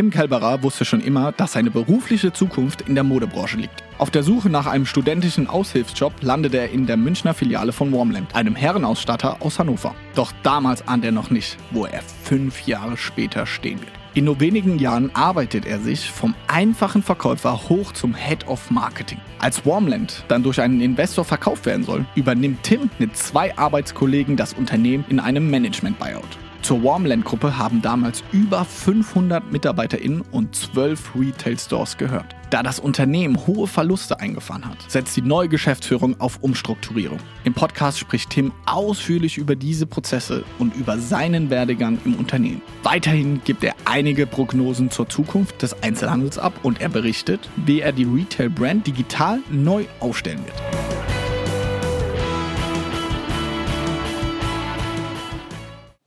Tim Kelberer wusste schon immer, dass seine berufliche Zukunft in der Modebranche liegt. Auf der Suche nach einem studentischen Aushilfsjob landete er in der Münchner Filiale von Warmland, einem Herrenausstatter aus Hannover. Doch damals ahnt er noch nicht, wo er fünf Jahre später stehen wird. In nur wenigen Jahren arbeitet er sich vom einfachen Verkäufer hoch zum Head of Marketing. Als Warmland dann durch einen Investor verkauft werden soll, übernimmt Tim mit zwei Arbeitskollegen das Unternehmen in einem Management-Buyout. Zur Warmland-Gruppe haben damals über 500 MitarbeiterInnen und 12 Retail-Stores gehört. Da das Unternehmen hohe Verluste eingefahren hat, setzt die neue Geschäftsführung auf Umstrukturierung. Im Podcast spricht Tim ausführlich über diese Prozesse und über seinen Werdegang im Unternehmen. Weiterhin gibt er einige Prognosen zur Zukunft des Einzelhandels ab und er berichtet, wie er die Retail-Brand digital neu aufstellen wird.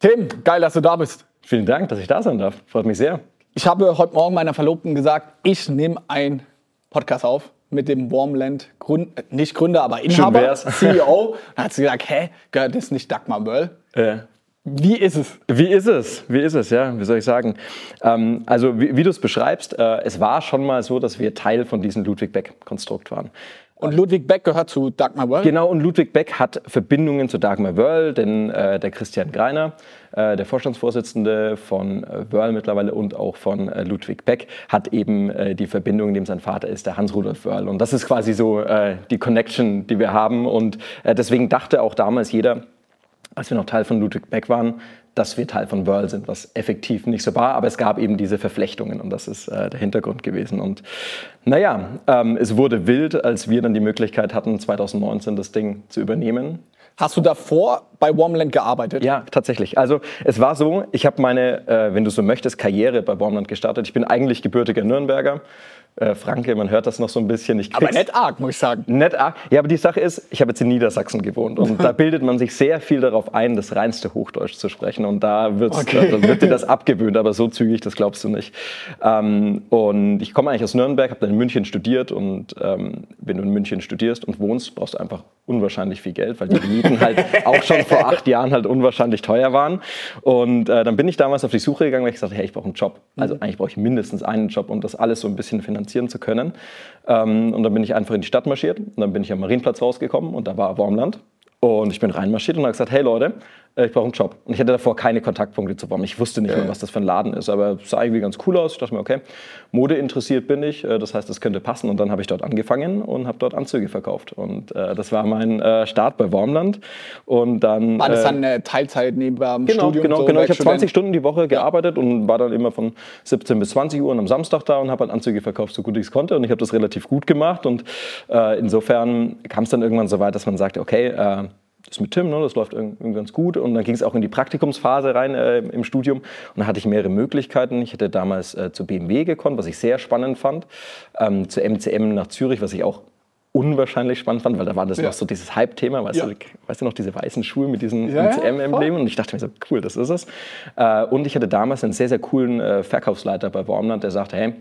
Tim, geil, dass du da bist. Vielen Dank, dass ich da sein darf. Freut mich sehr. Ich habe heute Morgen meiner Verlobten gesagt, ich nehme einen Podcast auf mit dem Warmland, Grund, äh, nicht Gründer, aber Inhaber, CEO. Dann hat sie gesagt, hä, gehört das nicht Dagmar Böll? Äh. Wie ist es? Wie ist es? Wie ist es, ja? Wie soll ich sagen? Ähm, also, wie, wie du es beschreibst, äh, es war schon mal so, dass wir Teil von diesem Ludwig Beck-Konstrukt waren. Und Ludwig Beck gehört zu Dagmar Wörl? Genau, und Ludwig Beck hat Verbindungen zu Dagmar Wörl, denn äh, der Christian Greiner, äh, der Vorstandsvorsitzende von äh, Wörl mittlerweile und auch von äh, Ludwig Beck, hat eben äh, die Verbindung, in dem sein Vater ist, der Hans-Rudolf Wörl. Und das ist quasi so äh, die Connection, die wir haben. Und deswegen dachte auch damals jeder, als wir noch Teil von Ludwig Beck waren, dass wir Teil von Whirl sind, was effektiv nicht so war, aber es gab eben diese Verflechtungen und das ist äh, der Hintergrund gewesen. Und naja, ähm, es wurde wild, als wir dann die Möglichkeit hatten, 2019 das Ding zu übernehmen. Hast du davor bei Warmland gearbeitet? Ja, tatsächlich. Also es war so, ich habe meine, äh, wenn du so möchtest, Karriere bei Warmland gestartet. Ich bin eigentlich gebürtiger Nürnberger, äh, Franke, man hört das noch so ein bisschen. Ich aber nicht arg, muss ich sagen. Nicht arg. Ja, aber die Sache ist, ich habe jetzt in Niedersachsen gewohnt und da bildet man sich sehr viel darauf ein, das reinste Hochdeutsch zu sprechen und da, okay. da, wird dir das abgewöhnt, aber so zügig, das glaubst du nicht. Ähm, und ich komme eigentlich aus Nürnberg, habe dann in München studiert und ähm, wenn du in München studierst und wohnst, brauchst du einfach unwahrscheinlich viel Geld, weil die Mieten halt auch schon vor acht Jahren halt unwahrscheinlich teuer waren. Und äh, dann bin ich damals auf die Suche gegangen, weil ich gesagt habe, hey, ich brauche einen Job. Also mhm. eigentlich brauche ich mindestens einen Job, um das alles so ein bisschen finanzieren zu können. Ähm, und dann bin ich einfach in die Stadt marschiert und dann bin ich am Marienplatz rausgekommen und da war Wormland. Und ich bin reinmarschiert und habe gesagt, hey Leute, ich brauche einen Job. Und ich hatte davor keine Kontaktpunkte zu Worm. Ich wusste nicht mehr, was das für ein Laden ist, aber es sah irgendwie ganz cool aus. Ich dachte mir, okay, Mode interessiert bin ich, äh, das heißt, das könnte passen. Und dann habe ich dort angefangen und habe dort Anzüge verkauft. Und äh, das war mein äh, Start bei Wormland. Und dann, war das dann eine Teilzeit neben dem genau, Studium? Genau, so genau. Ich habe 20 Stunden die Woche gearbeitet ja. und war dann immer von 17 bis 20 Uhr am Samstag da und habe halt Anzüge verkauft, so gut ich es konnte. Und ich habe das relativ gut gemacht. Und äh, insofern kam es dann irgendwann so weit, dass man sagte, okay, äh, das mit Tim, ne, das läuft irgendwie ganz gut. Und dann ging es auch in die Praktikumsphase rein äh, im Studium. Und dann hatte ich mehrere Möglichkeiten. Ich hätte damals äh, zu BMW gekonnt, was ich sehr spannend fand. Ähm, zu MCM nach Zürich, was ich auch unwahrscheinlich spannend fand, weil da war das ja. noch so dieses Hype-Thema, weißt, ja. du, weißt du noch, diese weißen Schuhe mit diesen ja, MCM-Emblemen und ich dachte mir so, cool, das ist es. Äh, und ich hatte damals einen sehr, sehr coolen äh, Verkaufsleiter bei Wormland, der sagte, hey,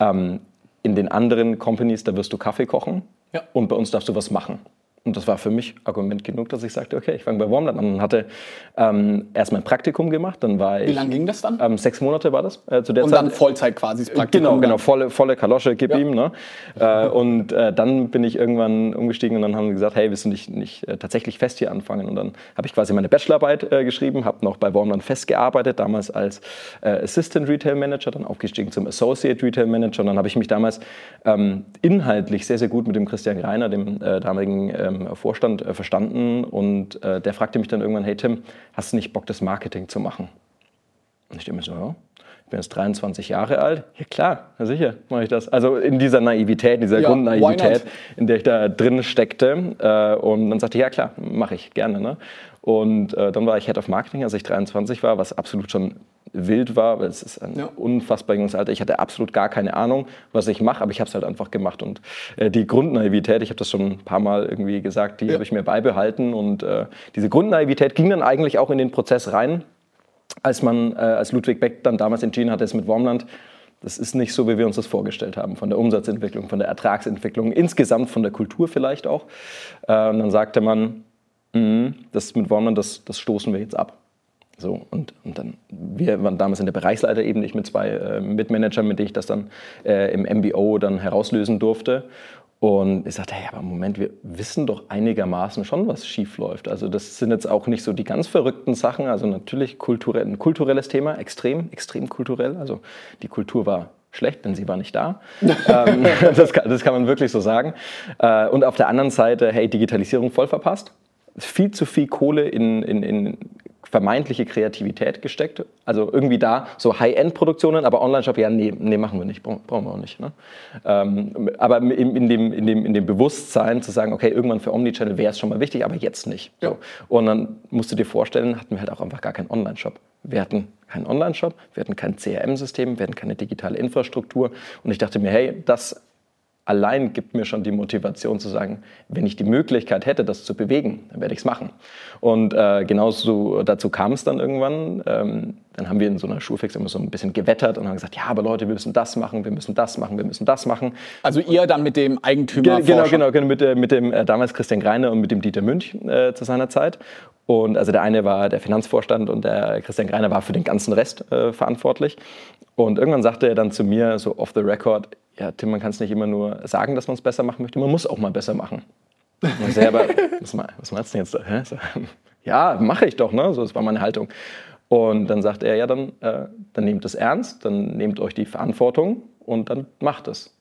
ähm, in den anderen Companies, da wirst du Kaffee kochen und bei uns darfst du was machen. Und das war für mich Argument genug, dass ich sagte, okay, ich fange bei Warmland an und hatte ähm, erst mein Praktikum gemacht. Dann war Wie lange ging das dann? Ähm, sechs Monate war das äh, zu der und Zeit. Und dann Vollzeit quasi das Praktikum? Genau, genau, volle, volle Kalosche, gib ja. ihm. Ne? Äh, und äh, dann bin ich irgendwann umgestiegen und dann haben sie gesagt, hey, willst du nicht, nicht äh, tatsächlich fest hier anfangen? Und dann habe ich quasi meine Bachelorarbeit äh, geschrieben, habe noch bei Warmland festgearbeitet, damals als äh, Assistant Retail Manager, dann aufgestiegen zum Associate Retail Manager. Und dann habe ich mich damals ähm, inhaltlich sehr, sehr gut mit dem Christian Greiner, dem damaligen ähm, ähm, Vorstand äh, verstanden und äh, der fragte mich dann irgendwann, hey Tim, hast du nicht Bock, das Marketing zu machen? Und ich dachte mir so, ja, ich bin jetzt 23 Jahre alt. Ja klar, ja, sicher mache ich das. Also in dieser Naivität, in dieser ja, Grundnaivität, in der ich da drin steckte. Äh, und dann sagte ich, ja klar, mache ich gerne. Ne? Und äh, dann war ich Head of Marketing, als ich 23 war, was absolut schon wild war, weil es ist ein ja. unfassbar junges Alter. Ich hatte absolut gar keine Ahnung, was ich mache, aber ich habe es halt einfach gemacht. Und äh, die Grundnaivität, ich habe das schon ein paar Mal irgendwie gesagt, die ja. habe ich mir beibehalten. Und äh, diese Grundnaivität ging dann eigentlich auch in den Prozess rein, als man, äh, als Ludwig Beck dann damals entschieden hat, es mit Wormland das ist nicht so, wie wir uns das vorgestellt haben, von der Umsatzentwicklung, von der Ertragsentwicklung, insgesamt von der Kultur vielleicht auch. Äh, und dann sagte man, mh, das mit Wormland, das, das stoßen wir jetzt ab. So, und, und dann, wir waren damals in der Bereichsleiterebene, ich mit zwei äh, Mitmanagern, mit denen ich das dann äh, im MBO dann herauslösen durfte. Und ich sagte, hey, aber Moment, wir wissen doch einigermaßen schon, was schief läuft. Also das sind jetzt auch nicht so die ganz verrückten Sachen. Also natürlich kulturell, ein kulturelles Thema, extrem, extrem kulturell. Also die Kultur war schlecht, denn sie war nicht da. ähm, das, kann, das, kann, man wirklich so sagen. Äh, und auf der anderen Seite, hey, Digitalisierung voll verpasst. Viel zu viel Kohle in, in, in vermeintliche Kreativität gesteckt. Also irgendwie da so High-End-Produktionen, aber Online-Shop, ja, nee, nee, machen wir nicht, brauchen wir auch nicht. Ne? Ähm, aber in, in, dem, in, dem, in dem Bewusstsein zu sagen, okay, irgendwann für Omnichannel wäre es schon mal wichtig, aber jetzt nicht. Ja. So. Und dann musst du dir vorstellen, hatten wir halt auch einfach gar keinen Online-Shop. Wir hatten keinen Online-Shop, wir hatten kein CRM-System, wir hatten keine digitale Infrastruktur. Und ich dachte mir, hey, das allein gibt mir schon die Motivation zu sagen, wenn ich die Möglichkeit hätte, das zu bewegen, dann werde ich es machen. Und äh, genauso dazu kam es dann irgendwann. Ähm, dann haben wir in so einer Schulfix immer so ein bisschen gewettert und haben gesagt, ja, aber Leute, wir müssen das machen, wir müssen das machen, wir müssen das machen. Also ihr dann mit dem Eigentümer? Ge genau, genau, genau, mit, mit dem äh, damals Christian Greiner und mit dem Dieter Münch äh, zu seiner Zeit. Und also der eine war der Finanzvorstand und der Christian Greiner war für den ganzen Rest äh, verantwortlich. Und irgendwann sagte er dann zu mir, so off the record, ja, Tim, man kann es nicht immer nur sagen, dass man es besser machen möchte, man muss auch mal besser machen. Ich aber, was, was meinst du jetzt? Hä? Ja, mache ich doch, ne? So, das war meine Haltung. Und dann sagt er, ja, dann, äh, dann nehmt es ernst, dann nehmt euch die Verantwortung und dann macht es.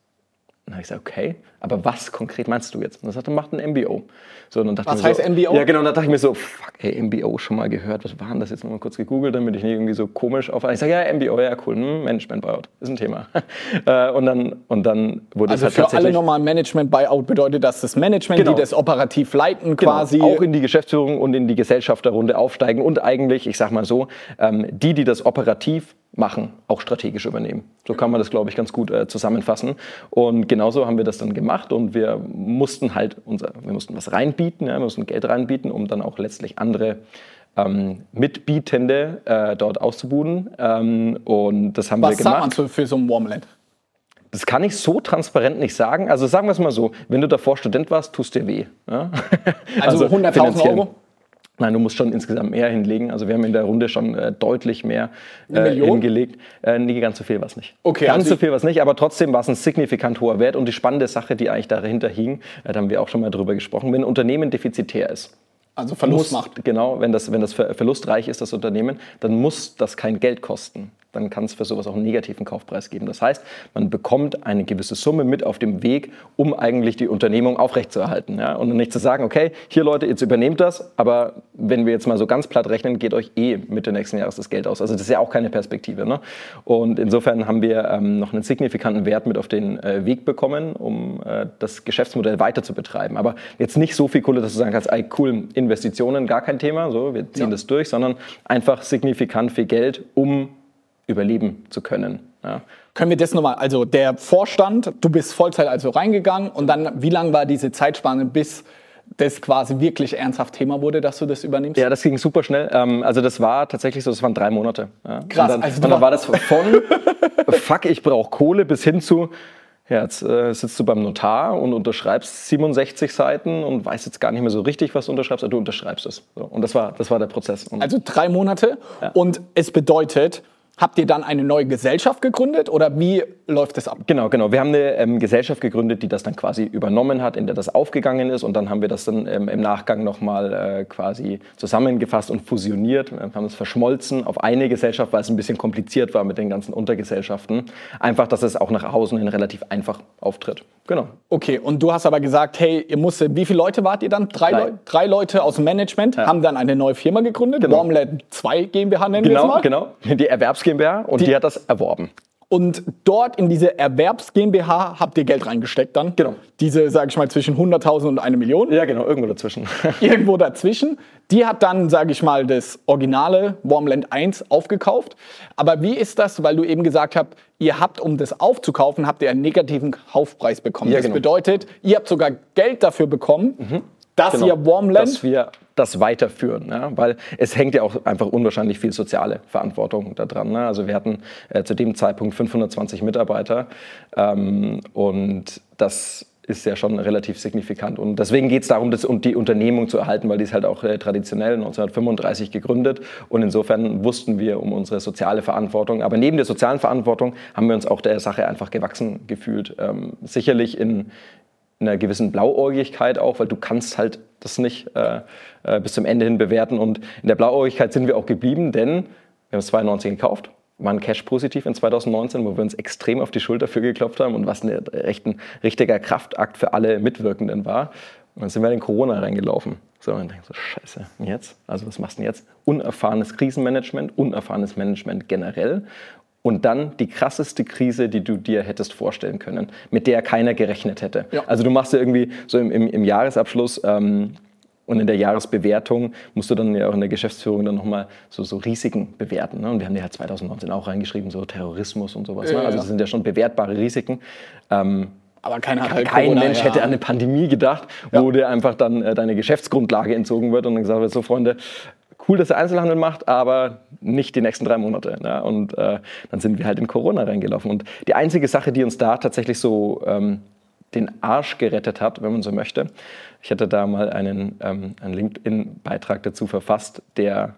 Dann habe ich gesagt, okay, aber was konkret meinst du jetzt? Und er sagte, macht ein MBO. So, dann was heißt so, MBO? Ja, genau. Und dann dachte ich mir so, fuck, ey, MBO schon mal gehört. Was war denn das jetzt noch mal kurz gegoogelt, damit ich nicht irgendwie so komisch auf. Ich sage, ja, MBO, ja, cool. Hm, Management Buyout ist ein Thema. Äh, und, dann, und dann wurde also es halt für alle nochmal Management Buyout bedeutet, dass das Management, genau. die das operativ leiten, genau. quasi. Auch in die Geschäftsführung und in die Gesellschafterrunde aufsteigen und eigentlich, ich sag mal so, ähm, die, die das operativ machen, auch strategisch übernehmen. So kann man das, glaube ich, ganz gut äh, zusammenfassen. Und genauso haben wir das dann gemacht und wir mussten halt unser, wir mussten was reinbieten, ja, wir mussten Geld reinbieten, um dann auch letztlich andere ähm, Mitbietende äh, dort auszubuden. Ähm, und das haben was wir gemacht. Was sagt man für so ein Warmland? Das kann ich so transparent nicht sagen. Also sagen wir es mal so, wenn du davor Student warst, tust dir weh. Ja? Also, also 100.000 Euro? Nein, du musst schon insgesamt mehr hinlegen. Also wir haben in der Runde schon äh, deutlich mehr äh, hingelegt. Äh, nee, ganz so viel war es nicht. Okay, ganz also so viel war es nicht, aber trotzdem war es ein signifikant hoher Wert. Und die spannende Sache, die eigentlich dahinter hing, äh, da haben wir auch schon mal drüber gesprochen, wenn ein Unternehmen defizitär ist. Also Verlust muss, macht. Genau, wenn das, wenn das verlustreich ist, das Unternehmen, dann muss das kein Geld kosten dann kann es für sowas auch einen negativen Kaufpreis geben. Das heißt, man bekommt eine gewisse Summe mit auf dem Weg, um eigentlich die Unternehmung aufrechtzuerhalten. Ja? Und nicht zu sagen, okay, hier Leute, jetzt übernehmt das, aber wenn wir jetzt mal so ganz platt rechnen, geht euch eh Mitte nächsten Jahres das Geld aus. Also das ist ja auch keine Perspektive. Ne? Und insofern haben wir ähm, noch einen signifikanten Wert mit auf den äh, Weg bekommen, um äh, das Geschäftsmodell weiter zu betreiben. Aber jetzt nicht so viel Kohle, dass du sagen kannst, ey, cool, Investitionen, gar kein Thema, so, wir ziehen ja. das durch, sondern einfach signifikant viel Geld, um überleben zu können. Ja. Können wir das nochmal, also der Vorstand, du bist Vollzeit also reingegangen und dann, wie lang war diese Zeitspanne, bis das quasi wirklich ernsthaft Thema wurde, dass du das übernimmst? Ja, das ging super schnell. Ähm, also das war tatsächlich so, das waren drei Monate. Krass. Und dann, also und dann war das von, fuck, ich brauche Kohle, bis hin zu, ja, jetzt äh, sitzt du beim Notar und unterschreibst 67 Seiten und weißt jetzt gar nicht mehr so richtig, was du unterschreibst, aber du unterschreibst es. So. Und das war, das war der Prozess. Und also drei Monate ja. und es bedeutet, Habt ihr dann eine neue Gesellschaft gegründet oder wie läuft das ab? Genau, genau. Wir haben eine ähm, Gesellschaft gegründet, die das dann quasi übernommen hat, in der das aufgegangen ist und dann haben wir das dann ähm, im Nachgang nochmal äh, quasi zusammengefasst und fusioniert. Wir haben es verschmolzen auf eine Gesellschaft, weil es ein bisschen kompliziert war mit den ganzen Untergesellschaften. Einfach, dass es auch nach außen hin relativ einfach auftritt. Genau. Okay, und du hast aber gesagt, hey, ihr musstet, wie viele Leute wart ihr dann? Drei, Drei. Leu Drei Leute aus dem Management ja. haben dann eine neue Firma gegründet, genau. Warmland 2 GmbH nennen genau, wir es mal. Genau, die Erwerbs GmbH und die, die hat das erworben. Und dort in diese Erwerbs GmbH habt ihr Geld reingesteckt dann? Genau. Diese, sage ich mal, zwischen 100.000 und eine Million? Ja, genau, irgendwo dazwischen. irgendwo dazwischen. Die hat dann, sage ich mal, das originale Warmland 1 aufgekauft. Aber wie ist das, weil du eben gesagt hast, ihr habt, um das aufzukaufen, habt ihr einen negativen Kaufpreis bekommen. Ja, das genau. bedeutet, ihr habt sogar Geld dafür bekommen, mhm dass genau, ihr Warmland. Dass wir das weiterführen, ja? weil es hängt ja auch einfach unwahrscheinlich viel soziale Verantwortung daran. Ne? Also wir hatten äh, zu dem Zeitpunkt 520 Mitarbeiter ähm, und das ist ja schon relativ signifikant. Und deswegen geht es darum, das, um die Unternehmung zu erhalten, weil die ist halt auch äh, traditionell 1935 gegründet. Und insofern wussten wir um unsere soziale Verantwortung. Aber neben der sozialen Verantwortung haben wir uns auch der Sache einfach gewachsen gefühlt. Ähm, sicherlich in, in einer gewissen Blauäugigkeit auch, weil du kannst halt das nicht äh, äh, bis zum Ende hin bewerten. Und in der Blauäugigkeit sind wir auch geblieben, denn wir haben es 2019 gekauft waren cash-positiv in 2019, wo wir uns extrem auf die Schulter für geklopft haben und was ein, recht, ein richtiger Kraftakt für alle Mitwirkenden war. Und dann sind wir in Corona reingelaufen. So, und dann denken so, scheiße, und jetzt? Also was machst du denn jetzt? Unerfahrenes Krisenmanagement, unerfahrenes Management generell und dann die krasseste Krise, die du dir hättest vorstellen können, mit der keiner gerechnet hätte. Ja. Also du machst ja irgendwie so im, im, im Jahresabschluss ähm, und in der Jahresbewertung musst du dann ja auch in der Geschäftsführung dann nochmal so, so Risiken bewerten. Ne? Und wir haben die halt 2019 auch reingeschrieben, so Terrorismus und sowas. Ne? Ja, ne? Also das sind ja schon bewertbare Risiken. Ähm, aber keiner hat halt kein Corona, Mensch ja. hätte an eine Pandemie gedacht, wo ja. dir einfach dann äh, deine Geschäftsgrundlage entzogen wird und dann gesagt wird, so Freunde, cool, dass ihr Einzelhandel macht, aber nicht die nächsten drei Monate. Ne? Und äh, dann sind wir halt in Corona reingelaufen. Und die einzige Sache, die uns da tatsächlich so ähm, den Arsch gerettet hat, wenn man so möchte. Ich hatte da mal einen, ähm, einen LinkedIn-Beitrag dazu verfasst, der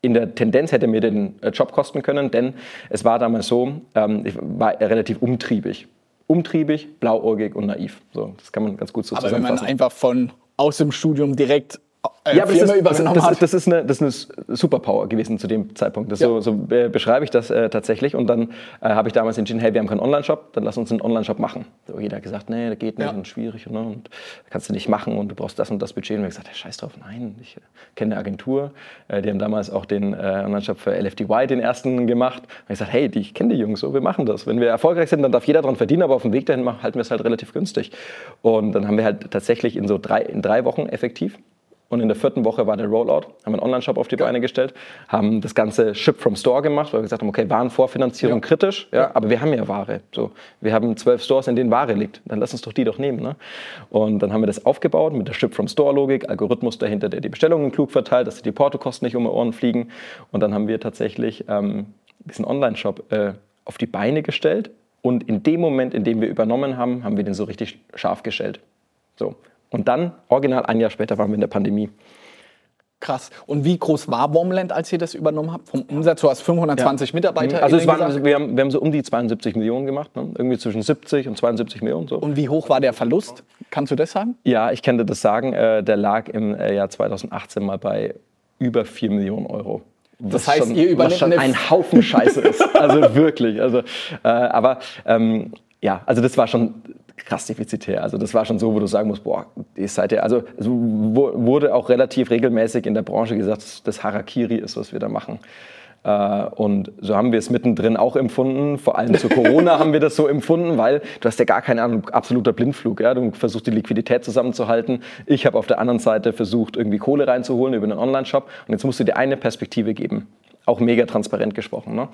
in der Tendenz hätte mir den äh, Job kosten können, denn es war damals so, ähm, ich war relativ umtriebig. Umtriebig, blauäugig und naiv. So, das kann man ganz gut so Aber zusammenfassen. Aber wenn man einfach von aus dem Studium direkt äh, ja, aber das ist, das, das, das, ist eine, das ist eine Superpower gewesen zu dem Zeitpunkt. Das ja. so, so beschreibe ich das äh, tatsächlich. Und dann äh, habe ich damals entschieden, hey, wir haben keinen Online-Shop, dann lass uns einen Online-Shop machen. So, jeder hat gesagt, nee, das geht nicht ja. und schwierig ne, und kannst du nicht machen und du brauchst das und das Budget. Und wir haben gesagt, hey, scheiß drauf, nein, ich äh, kenne eine Agentur. Äh, die haben damals auch den äh, Online-Shop für LFDY, den ersten, gemacht. Und ich gesagt, hey, ich kenne die Jungs so, wir machen das. Wenn wir erfolgreich sind, dann darf jeder daran verdienen, aber auf dem Weg dahin halten wir es halt relativ günstig. Und dann haben wir halt tatsächlich in so drei, in drei Wochen effektiv und in der vierten Woche war der Rollout, haben einen Online-Shop auf die Beine gestellt, haben das ganze Ship from Store gemacht, weil wir gesagt haben, okay, Warenvorfinanzierung ja. kritisch, ja, aber wir haben ja Ware. So, wir haben zwölf Stores, in denen Ware liegt. Dann lass uns doch die doch nehmen. Ne? Und dann haben wir das aufgebaut mit der Ship from Store-Logik, Algorithmus dahinter, der die Bestellungen klug verteilt, dass die Portokosten nicht um die Ohren fliegen. Und dann haben wir tatsächlich ähm, diesen Online-Shop äh, auf die Beine gestellt. Und in dem Moment, in dem wir übernommen haben, haben wir den so richtig scharf gestellt. So. Und dann, original ein Jahr später, waren wir in der Pandemie. Krass. Und wie groß war Warmland, als ihr das übernommen habt? Vom Umsatz, du hast 520 ja. Mitarbeiter. Also es waren, wir, haben, wir haben so um die 72 Millionen gemacht, ne? irgendwie zwischen 70 und 72 Millionen. So. Und wie hoch war der Verlust? Kannst du das sagen? Ja, ich kann dir das sagen. Äh, der lag im äh, Jahr 2018 mal bei über 4 Millionen Euro. Das heißt, schon, ihr übernimmt schon ein Haufen Scheiße ist. Also wirklich. Also, äh, aber ähm, ja, also das war schon krass defizitär. Also das war schon so, wo du sagen musst, boah, ihr seid ja, also es wurde auch relativ regelmäßig in der Branche gesagt, dass das Harakiri ist, was wir da machen. Äh, und so haben wir es mittendrin auch empfunden. Vor allem zu Corona haben wir das so empfunden, weil du hast ja gar keine Ahnung, absoluter Blindflug. Ja? Du versuchst die Liquidität zusammenzuhalten. Ich habe auf der anderen Seite versucht, irgendwie Kohle reinzuholen über einen Online-Shop. Und jetzt musst du dir eine Perspektive geben. Auch mega transparent gesprochen. Ne?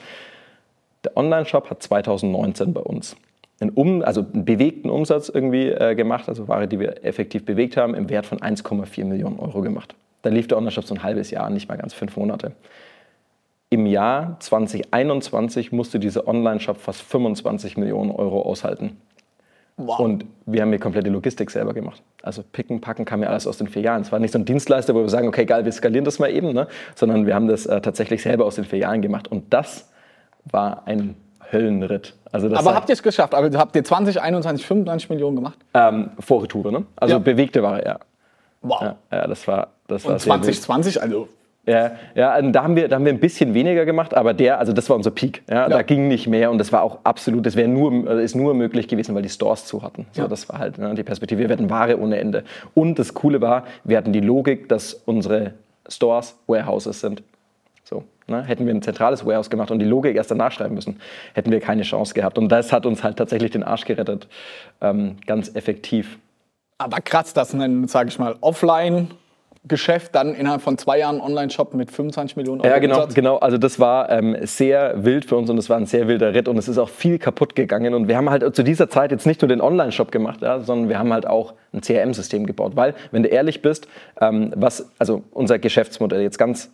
Der Online-Shop hat 2019 bei uns einen, um, also einen bewegten Umsatz irgendwie äh, gemacht, also Ware, die wir effektiv bewegt haben, im Wert von 1,4 Millionen Euro gemacht. Dann lief der Online-Shop so ein halbes Jahr, nicht mal ganz fünf Monate. Im Jahr 2021 musste dieser Online-Shop fast 25 Millionen Euro aushalten. Wow. Und wir haben die komplette Logistik selber gemacht. Also picken, packen kam ja alles aus den vier Jahren. Es war nicht so ein Dienstleister, wo wir sagen, okay, geil, wir skalieren das mal eben, ne? sondern wir haben das äh, tatsächlich selber aus den vier Jahren gemacht. Und das war ein Höllenritt. Also Aber habt ihr es geschafft? Also habt ihr 20, 21, 25 Millionen gemacht? Ähm, vor Retour, ne? Also ja. bewegte Ware, ja. Wow. Ja, ja, das war, das Und war 2020, also ja, ja da, haben wir, da haben wir ein bisschen weniger gemacht, aber der, also das war unser Peak. Ja, ja. Da ging nicht mehr und das war auch absolut, das wäre nur, also ist nur möglich gewesen, weil die Stores zu hatten. So, ja. Das war halt ne, die Perspektive. Wir hatten Ware ohne Ende. Und das Coole war, wir hatten die Logik, dass unsere Stores Warehouses sind. So, ne? Hätten wir ein zentrales Warehouse gemacht und die Logik erst danach schreiben müssen, hätten wir keine Chance gehabt. Und das hat uns halt tatsächlich den Arsch gerettet. Ähm, ganz effektiv. Aber krass, dass ein, sage ich mal, offline Geschäft dann innerhalb von zwei Jahren Online-Shop mit 25 Millionen Euro. Ja, genau, Umsatz. genau. Also das war ähm, sehr wild für uns und es war ein sehr wilder Ritt und es ist auch viel kaputt gegangen. Und wir haben halt zu dieser Zeit jetzt nicht nur den Online-Shop gemacht, ja, sondern wir haben halt auch ein CRM-System gebaut. Weil, wenn du ehrlich bist, ähm, was, also unser Geschäftsmodell jetzt ganz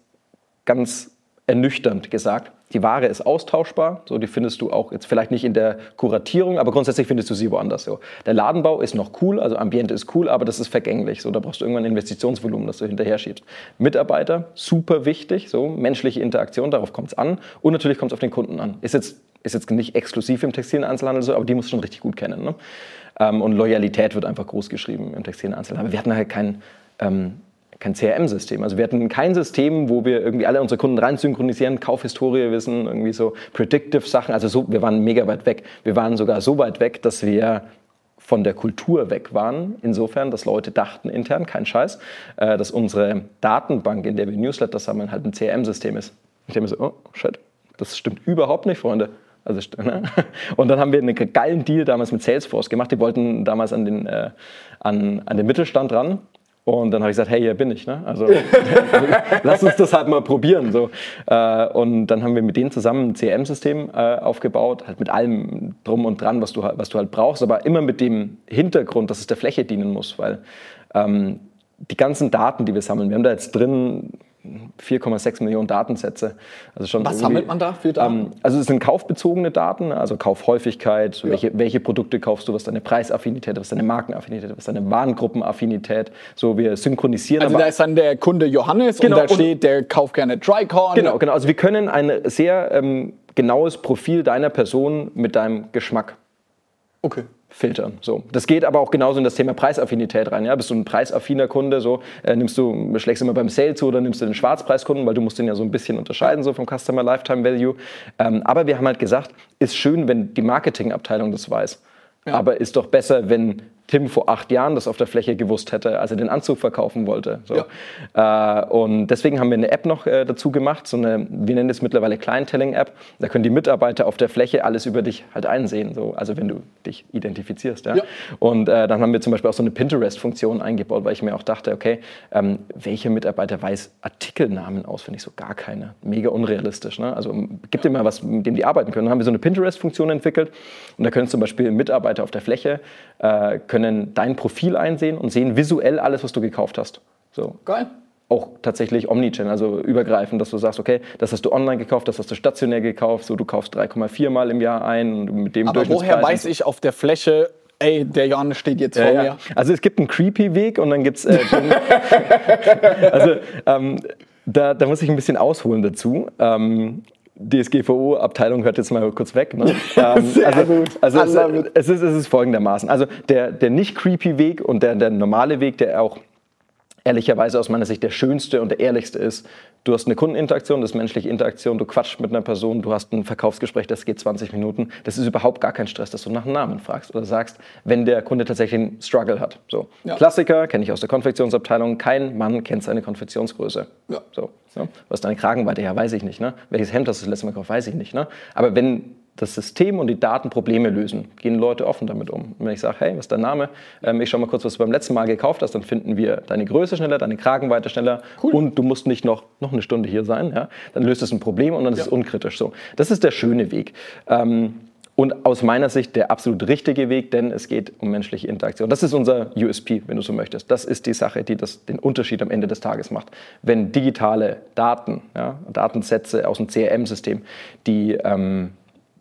ganz ernüchternd gesagt. Die Ware ist austauschbar, so die findest du auch jetzt vielleicht nicht in der Kuratierung, aber grundsätzlich findest du sie woanders. So. Der Ladenbau ist noch cool, also Ambiente ist cool, aber das ist vergänglich. So, da brauchst du irgendwann ein Investitionsvolumen, das du hinterher schiebst. Mitarbeiter, super wichtig, so menschliche Interaktion, darauf kommt es an. Und natürlich kommt es auf den Kunden an. Ist jetzt, ist jetzt nicht exklusiv im Textileinzelhandel so, aber die musst du schon richtig gut kennen. Ne? Ähm, und Loyalität wird einfach groß geschrieben im Textileinzelhandel. Wir hatten halt kein ähm, kein CRM-System. Also wir hatten kein System, wo wir irgendwie alle unsere Kunden rein synchronisieren, Kaufhistorie wissen, irgendwie so Predictive Sachen. Also so, wir waren mega weit weg. Wir waren sogar so weit weg, dass wir von der Kultur weg waren. Insofern, dass Leute dachten intern, kein Scheiß, äh, dass unsere Datenbank, in der wir Newsletter sammeln, halt ein CRM-System ist. Ich denke mir so, oh shit, das stimmt überhaupt nicht, Freunde. Also, ne? Und dann haben wir einen geilen Deal damals mit Salesforce gemacht. Die wollten damals an den, äh, an, an den Mittelstand ran und dann habe ich gesagt, hey, hier bin ich. Ne? Also lass uns das halt mal probieren. So. Äh, und dann haben wir mit denen zusammen ein CRM-System äh, aufgebaut, halt mit allem drum und dran, was du, was du halt brauchst, aber immer mit dem Hintergrund, dass es der Fläche dienen muss, weil ähm, die ganzen Daten, die wir sammeln, wir haben da jetzt drin 4,6 Millionen Datensätze. Also schon Was sammelt man da für Daten? Ähm, also es sind kaufbezogene Daten, also Kaufhäufigkeit, ja. welche, welche, Produkte kaufst du, was deine Preisaffinität, was deine Markenaffinität, was deine Warengruppenaffinität. So, wir synchronisieren. Also da ist dann der Kunde Johannes genau, und da steht, der kauft gerne Drycorn. Genau, genau. Also wir können ein sehr ähm, genaues Profil deiner Person mit deinem Geschmack okay filtern. So. Das geht aber auch genauso in das Thema Preisaffinität rein. Ja? Bist du ein preisaffiner Kunde, so, äh, nimmst du, schlägst du immer beim Sale zu oder nimmst du den Schwarzpreiskunden, weil du musst den ja so ein bisschen unterscheiden so vom Customer Lifetime Value. Ähm, aber wir haben halt gesagt, ist schön, wenn die Marketingabteilung das weiß. Ja. Aber ist doch besser, wenn Tim vor acht Jahren das auf der Fläche gewusst hätte, als er den Anzug verkaufen wollte. So. Ja. Äh, und deswegen haben wir eine App noch äh, dazu gemacht, so eine, wir nennen es mittlerweile Clienteling-App. Da können die Mitarbeiter auf der Fläche alles über dich halt einsehen, so. also wenn du dich identifizierst. Ja? ja. Und äh, dann haben wir zum Beispiel auch so eine Pinterest-Funktion eingebaut, weil ich mir auch dachte, okay, ähm, welcher Mitarbeiter weiß Artikelnamen auswendig? So gar keine. Mega unrealistisch. Ne? Also gib dir mal was, mit dem die arbeiten können. Dann haben wir so eine Pinterest-Funktion entwickelt und da können zum Beispiel Mitarbeiter auf der Fläche äh, können dein Profil einsehen und sehen visuell alles, was du gekauft hast. So. Geil. Auch tatsächlich Omnichannel, also übergreifend, dass du sagst, okay, das hast du online gekauft, das hast du stationär gekauft, so du kaufst 3,4 Mal im Jahr ein und mit dem Aber woher weiß ich auf der Fläche, ey, der Johannes steht jetzt vor ja, mir. Also es gibt einen creepy Weg und dann gibt es. Äh, also ähm, da, da, muss ich ein bisschen ausholen dazu. Ähm, DSGVO-Abteilung hört jetzt mal kurz weg. Ne? Ähm, Sehr also, gut. Also es, es, ist, es ist folgendermaßen. Also der, der nicht creepy Weg und der, der normale Weg, der auch ehrlicherweise aus meiner Sicht der schönste und der ehrlichste ist. Du hast eine Kundeninteraktion, das ist menschliche Interaktion, du quatschst mit einer Person, du hast ein Verkaufsgespräch, das geht 20 Minuten. Das ist überhaupt gar kein Stress, dass du nach einem Namen fragst oder sagst, wenn der Kunde tatsächlich einen Struggle hat. So. Ja. Klassiker, kenne ich aus der Konfektionsabteilung, kein Mann kennt seine Konfektionsgröße. Ja. So, so. Was deine Kragenweite, ja, weiß ich nicht. Ne? Welches Hemd hast du das letzte Mal gekauft, weiß ich nicht. Ne? Aber wenn das System und die Daten Probleme lösen, gehen Leute offen damit um. Und wenn ich sage, hey, was ist dein Name? Ähm, ich schau mal kurz, was du beim letzten Mal gekauft hast, dann finden wir deine Größe schneller, deine Kragenweite schneller cool. und du musst nicht noch, noch eine Stunde hier sein. Ja? Dann löst es ein Problem und dann ja. ist es unkritisch. So, das ist der schöne Weg. Ähm, und aus meiner Sicht der absolut richtige Weg, denn es geht um menschliche Interaktion. Das ist unser USP, wenn du so möchtest. Das ist die Sache, die das, den Unterschied am Ende des Tages macht. Wenn digitale Daten, ja, Datensätze aus dem CRM-System, die ähm,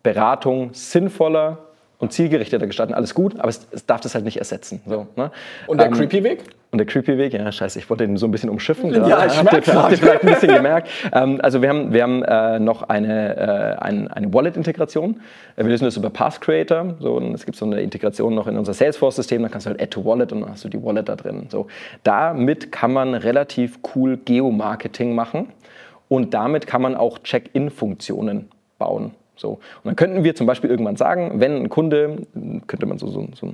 Beratung sinnvoller und zielgerichteter gestalten, alles gut, aber es, es darf das halt nicht ersetzen. So, ne? Und der ähm, Creepy Weg? Und der Creepy Weg, ja, scheiße, ich wollte ihn so ein bisschen umschiffen. Ja, gerade. ich ihr, habt ihr vielleicht ein bisschen gemerkt. Ähm, also wir haben, wir haben äh, noch eine, äh, ein, eine Wallet-Integration. Wir lösen das über Path Creator. So, und es gibt so eine Integration noch in unser Salesforce-System. Da kannst du halt Add to Wallet und dann hast du die Wallet da drin. So, damit kann man relativ cool Geomarketing machen. Und damit kann man auch Check-in-Funktionen bauen. So. Und dann könnten wir zum Beispiel irgendwann sagen, wenn ein Kunde, könnte man so, so, so,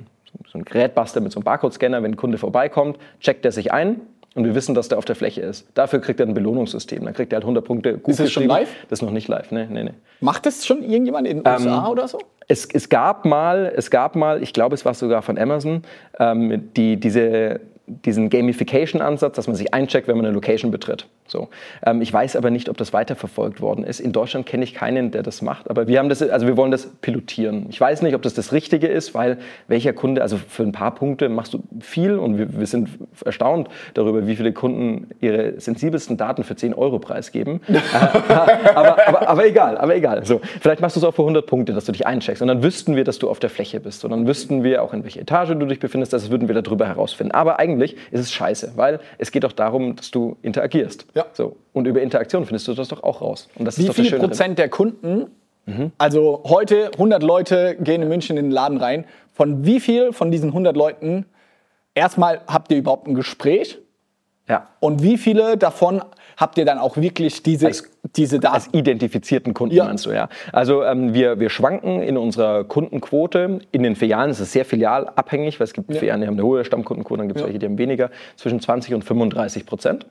so ein Gerät basteln mit so einem Barcode-Scanner, wenn ein Kunde vorbeikommt, checkt er sich ein und wir wissen, dass der auf der Fläche ist. Dafür kriegt er ein Belohnungssystem. Dann kriegt er halt 100 Punkte. Gut ist das schon live? Das ist noch nicht live, nee, nee, nee. Macht das schon irgendjemand in den USA ähm, oder so? Es, es, gab mal, es gab mal, ich glaube, es war sogar von Amazon, ähm, die, diese, diesen Gamification-Ansatz, dass man sich eincheckt, wenn man eine Location betritt. So. Ähm, ich weiß aber nicht, ob das weiterverfolgt worden ist. In Deutschland kenne ich keinen, der das macht, aber wir haben das, also wir wollen das pilotieren. Ich weiß nicht, ob das das Richtige ist, weil welcher Kunde, also für ein paar Punkte machst du viel und wir, wir sind erstaunt darüber, wie viele Kunden ihre sensibelsten Daten für 10 Euro preisgeben. aber, aber, aber, egal, aber egal. So, vielleicht machst du es auch für 100 Punkte, dass du dich eincheckst und dann wüssten wir, dass du auf der Fläche bist und dann wüssten wir auch, in welcher Etage du dich befindest, das würden wir darüber herausfinden. Aber eigentlich ist es scheiße, weil es geht doch darum, dass du interagierst. Ja. So. Und über Interaktion findest du das doch auch raus. Und das Wie ist viel Prozent der Kunden, mhm. also heute 100 Leute gehen in München in den Laden rein, von wie viel von diesen 100 Leuten erstmal habt ihr überhaupt ein Gespräch? Ja. Und wie viele davon habt ihr dann auch wirklich diese, diese Daten? Als identifizierten Kunden ja. meinst du, ja. Also ähm, wir, wir schwanken in unserer Kundenquote. In den Filialen ist es sehr filialabhängig, weil es gibt ja. Filialen, die haben eine hohe Stammkundenquote, dann gibt es ja. welche, die haben weniger, zwischen 20 und 35 Prozent.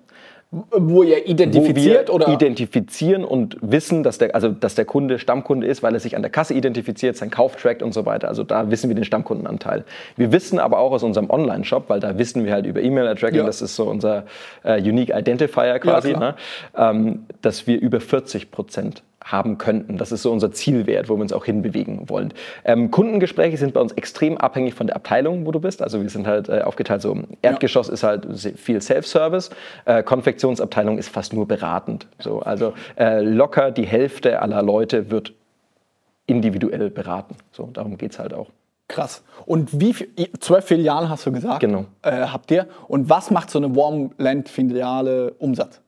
Wo ihr identifiziert wo oder? Identifizieren und wissen, dass der, also, dass der Kunde Stammkunde ist, weil er sich an der Kasse identifiziert, seinen Kauf trackt und so weiter. Also da wissen wir den Stammkundenanteil. Wir wissen aber auch aus unserem Online-Shop, weil da wissen wir halt über E-Mail-Tracking, ja. das ist so unser äh, Unique Identifier quasi, ja, ne? ähm, dass wir über 40 Prozent haben könnten. Das ist so unser Zielwert, wo wir uns auch hinbewegen wollen. Ähm, Kundengespräche sind bei uns extrem abhängig von der Abteilung, wo du bist. Also wir sind halt äh, aufgeteilt so, Erdgeschoss ja. ist halt viel Self-Service, äh, Konfektionsabteilung ist fast nur beratend. So, also äh, locker die Hälfte aller Leute wird individuell beraten. So, darum geht es halt auch. Krass. Und wie viel, zwölf Filialen hast du gesagt? Genau. Äh, habt ihr? Und was macht so eine Warmland-Filiale Umsatz?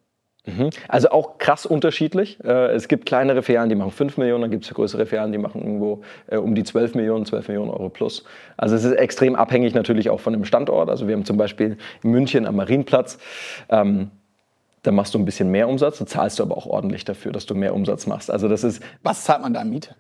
Mhm. Also auch krass unterschiedlich. Äh, es gibt kleinere Filialen, die machen 5 Millionen, dann gibt es größere Filialen, die machen irgendwo äh, um die 12 Millionen, 12 Millionen Euro plus. Also es ist extrem abhängig natürlich auch von dem Standort. Also wir haben zum Beispiel in München am Marienplatz, ähm, da machst du ein bisschen mehr Umsatz, da zahlst du aber auch ordentlich dafür, dass du mehr Umsatz machst. Also das ist. Was zahlt man da Miete?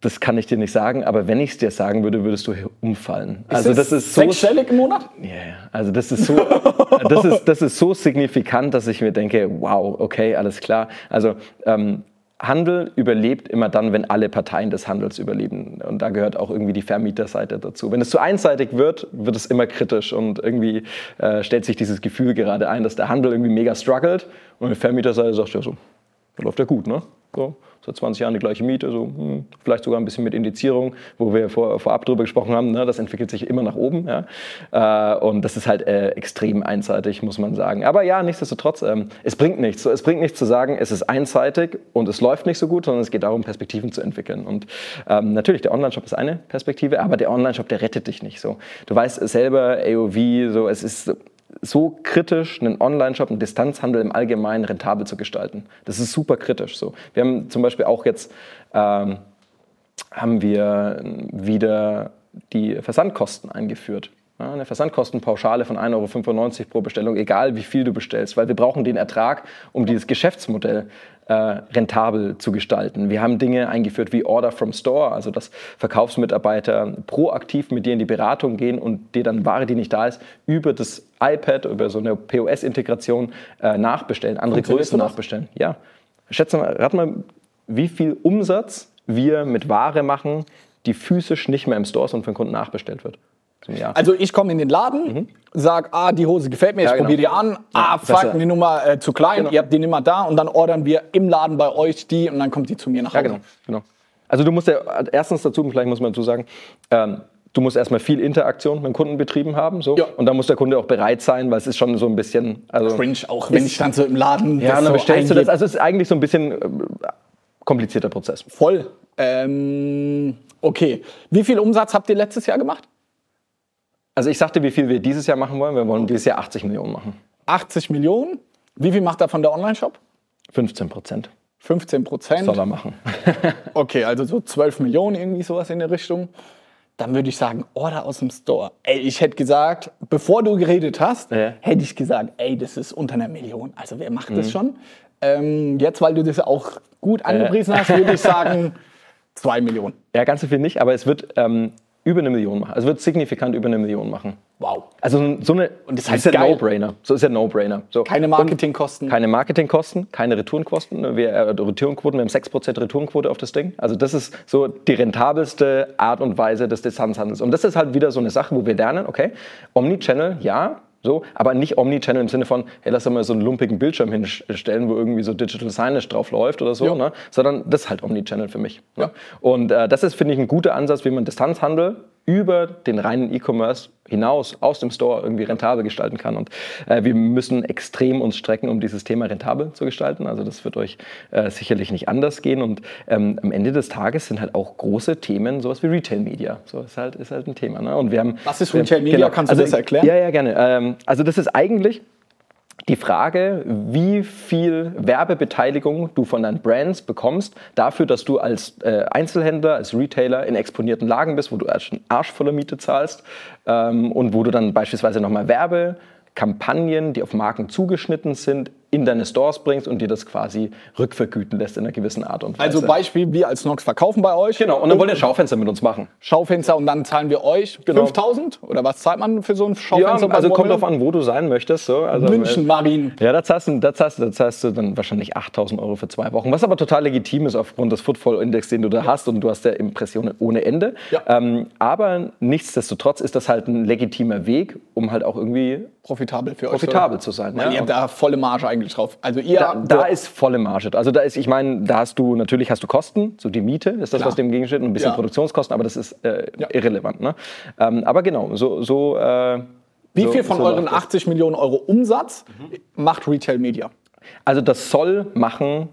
Das kann ich dir nicht sagen, aber wenn ich es dir sagen würde, würdest du umfallen. Ist also das, das ist so sechsstellig im Monat? Ja, yeah, also das ist so, das ist, das ist so signifikant, dass ich mir denke, wow, okay, alles klar. Also ähm, Handel überlebt immer dann, wenn alle Parteien des Handels überleben. Und da gehört auch irgendwie die Vermieterseite dazu. Wenn es zu einseitig wird, wird es immer kritisch und irgendwie äh, stellt sich dieses Gefühl gerade ein, dass der Handel irgendwie mega struggelt und die Vermieterseite sagt ja so, läuft ja gut, ne? So seit 20 Jahren die gleiche Miete, so, hm, vielleicht sogar ein bisschen mit Indizierung, wo wir vor, vorab drüber gesprochen haben, ne, das entwickelt sich immer nach oben. Ja? Äh, und das ist halt äh, extrem einseitig, muss man sagen. Aber ja, nichtsdestotrotz, ähm, es bringt nichts. So, es bringt nichts zu sagen, es ist einseitig und es läuft nicht so gut, sondern es geht darum, Perspektiven zu entwickeln. Und ähm, natürlich, der Online-Shop ist eine Perspektive, aber der Online-Shop, der rettet dich nicht so. Du weißt selber, AOV, so, es ist so kritisch, einen Online-Shop, einen Distanzhandel im Allgemeinen rentabel zu gestalten. Das ist super kritisch. So. Wir haben zum Beispiel auch jetzt ähm, haben wir wieder die Versandkosten eingeführt. Ja, eine Versandkostenpauschale von 1,95 Euro pro Bestellung, egal wie viel du bestellst, weil wir brauchen den Ertrag, um dieses Geschäftsmodell äh, rentabel zu gestalten. Wir haben Dinge eingeführt wie Order from Store, also dass Verkaufsmitarbeiter proaktiv mit dir in die Beratung gehen und dir dann Ware, die nicht da ist, über das iPad, über so eine POS-Integration äh, nachbestellen, andere Größen nachbestellen. Ja. Schätze mal, rat mal, wie viel Umsatz wir mit Ware machen, die physisch nicht mehr im Store, sondern für den Kunden nachbestellt wird. Also ich komme in den Laden, mhm. sage, ah, die Hose gefällt mir, ich ja, genau. probiere die an, ah, fuck, die Nummer äh, zu klein, genau. ihr habt die Nummer da und dann ordern wir im Laden bei euch die und dann kommt die zu mir nach Hause. Ja, genau. genau. Also du musst ja erstens dazu, vielleicht muss man dazu sagen, ähm, du musst erstmal viel Interaktion mit dem Kunden betrieben haben. So. Ja. Und dann muss der Kunde auch bereit sein, weil es ist schon so ein bisschen. Also Cringe, auch wenn ich dann so im Laden. Ja, dann so bestellst eingebe. du das. Also es ist eigentlich so ein bisschen äh, komplizierter Prozess. Voll. Ähm, okay. Wie viel Umsatz habt ihr letztes Jahr gemacht? Also ich sagte, wie viel wir dieses Jahr machen wollen. Wir wollen dieses Jahr 80 Millionen machen. 80 Millionen? Wie viel macht davon der Online-Shop? 15 Prozent. 15 Prozent? Soll er machen. okay, also so 12 Millionen, irgendwie sowas in der Richtung. Dann würde ich sagen, Order aus dem Store. Ey, ich hätte gesagt, bevor du geredet hast, ja. hätte ich gesagt, ey, das ist unter einer Million. Also wer macht mhm. das schon? Ähm, jetzt, weil du das auch gut angepriesen äh. hast, würde ich sagen, 2 Millionen. Ja, ganz so viel nicht, aber es wird ähm, über eine Million machen. Also wird signifikant über eine Million machen. Wow. Also so eine und das, heißt ist ja No-Brainer. So ist ja No-Brainer. So. Keine Marketingkosten. Keine Marketingkosten, keine Retourenkosten. Wir äh, Retourenquoten, wir haben 6% Retourenquote auf das Ding. Also das ist so die rentabelste Art und Weise des Distanzhandels. Und das ist halt wieder so eine Sache, wo wir lernen, okay, Omnichannel, ja, So, aber nicht Omnichannel im Sinne von, hey, lass doch mal so einen lumpigen Bildschirm hinstellen, wo irgendwie so Digital Signage drauf läuft oder so, ja. ne? sondern das ist halt Omnichannel für mich. Ne? Und äh, das ist, finde ich, ein guter Ansatz, wie man Distanzhandel über den reinen E-Commerce hinaus aus dem Store irgendwie rentabel gestalten kann. Und äh, wir müssen extrem uns strecken, um dieses Thema rentabel zu gestalten. Also das wird euch äh, sicherlich nicht anders gehen. Und ähm, am Ende des Tages sind halt auch große Themen, sowas wie Retail Media. So ist halt, ist halt ein Thema. Ne? Und wir haben, Was ist Retail Media? Genau, Kannst du also, das erklären? Ja, ja, gerne. Ähm, also das ist eigentlich die Frage, wie viel Werbebeteiligung du von deinen Brands bekommst, dafür, dass du als äh, Einzelhändler, als Retailer in exponierten Lagen bist, wo du einen Arsch voller Miete zahlst ähm, und wo du dann beispielsweise nochmal Werbekampagnen, die auf Marken zugeschnitten sind, in deine Stores bringst und dir das quasi rückvergüten lässt in einer gewissen Art und Weise. Also Beispiel, wir als Nox verkaufen bei euch. Genau, und dann wollen wir Schaufenster mit uns machen. Schaufenster und dann zahlen wir euch genau. 5000? Oder was zahlt man für so ein Schaufenster? Ja, also kommt darauf an, wo du sein möchtest. So. Also, München, Marien. Ja, da zahlst, du, da, zahlst, da zahlst du dann wahrscheinlich 8000 Euro für zwei Wochen, was aber total legitim ist aufgrund des Footfall-Index, den du da ja. hast und du hast ja Impressionen ohne Ende. Ja. Ähm, aber nichtsdestotrotz ist das halt ein legitimer Weg, um halt auch irgendwie profitabel für euch profitabel zu sein. Ja. Ihr habt da volle Marge eigentlich drauf. Also ihr da, da ist volle Marge. Also da ist, ich meine, da hast du natürlich hast du Kosten, so die Miete ist das, Klar. was dem gegensteht, ein bisschen ja. Produktionskosten, aber das ist äh, ja. irrelevant. Ne? Ähm, aber genau, so. so äh, Wie so, viel von so euren 80 Millionen Euro Umsatz mhm. macht Retail Media? Also das soll machen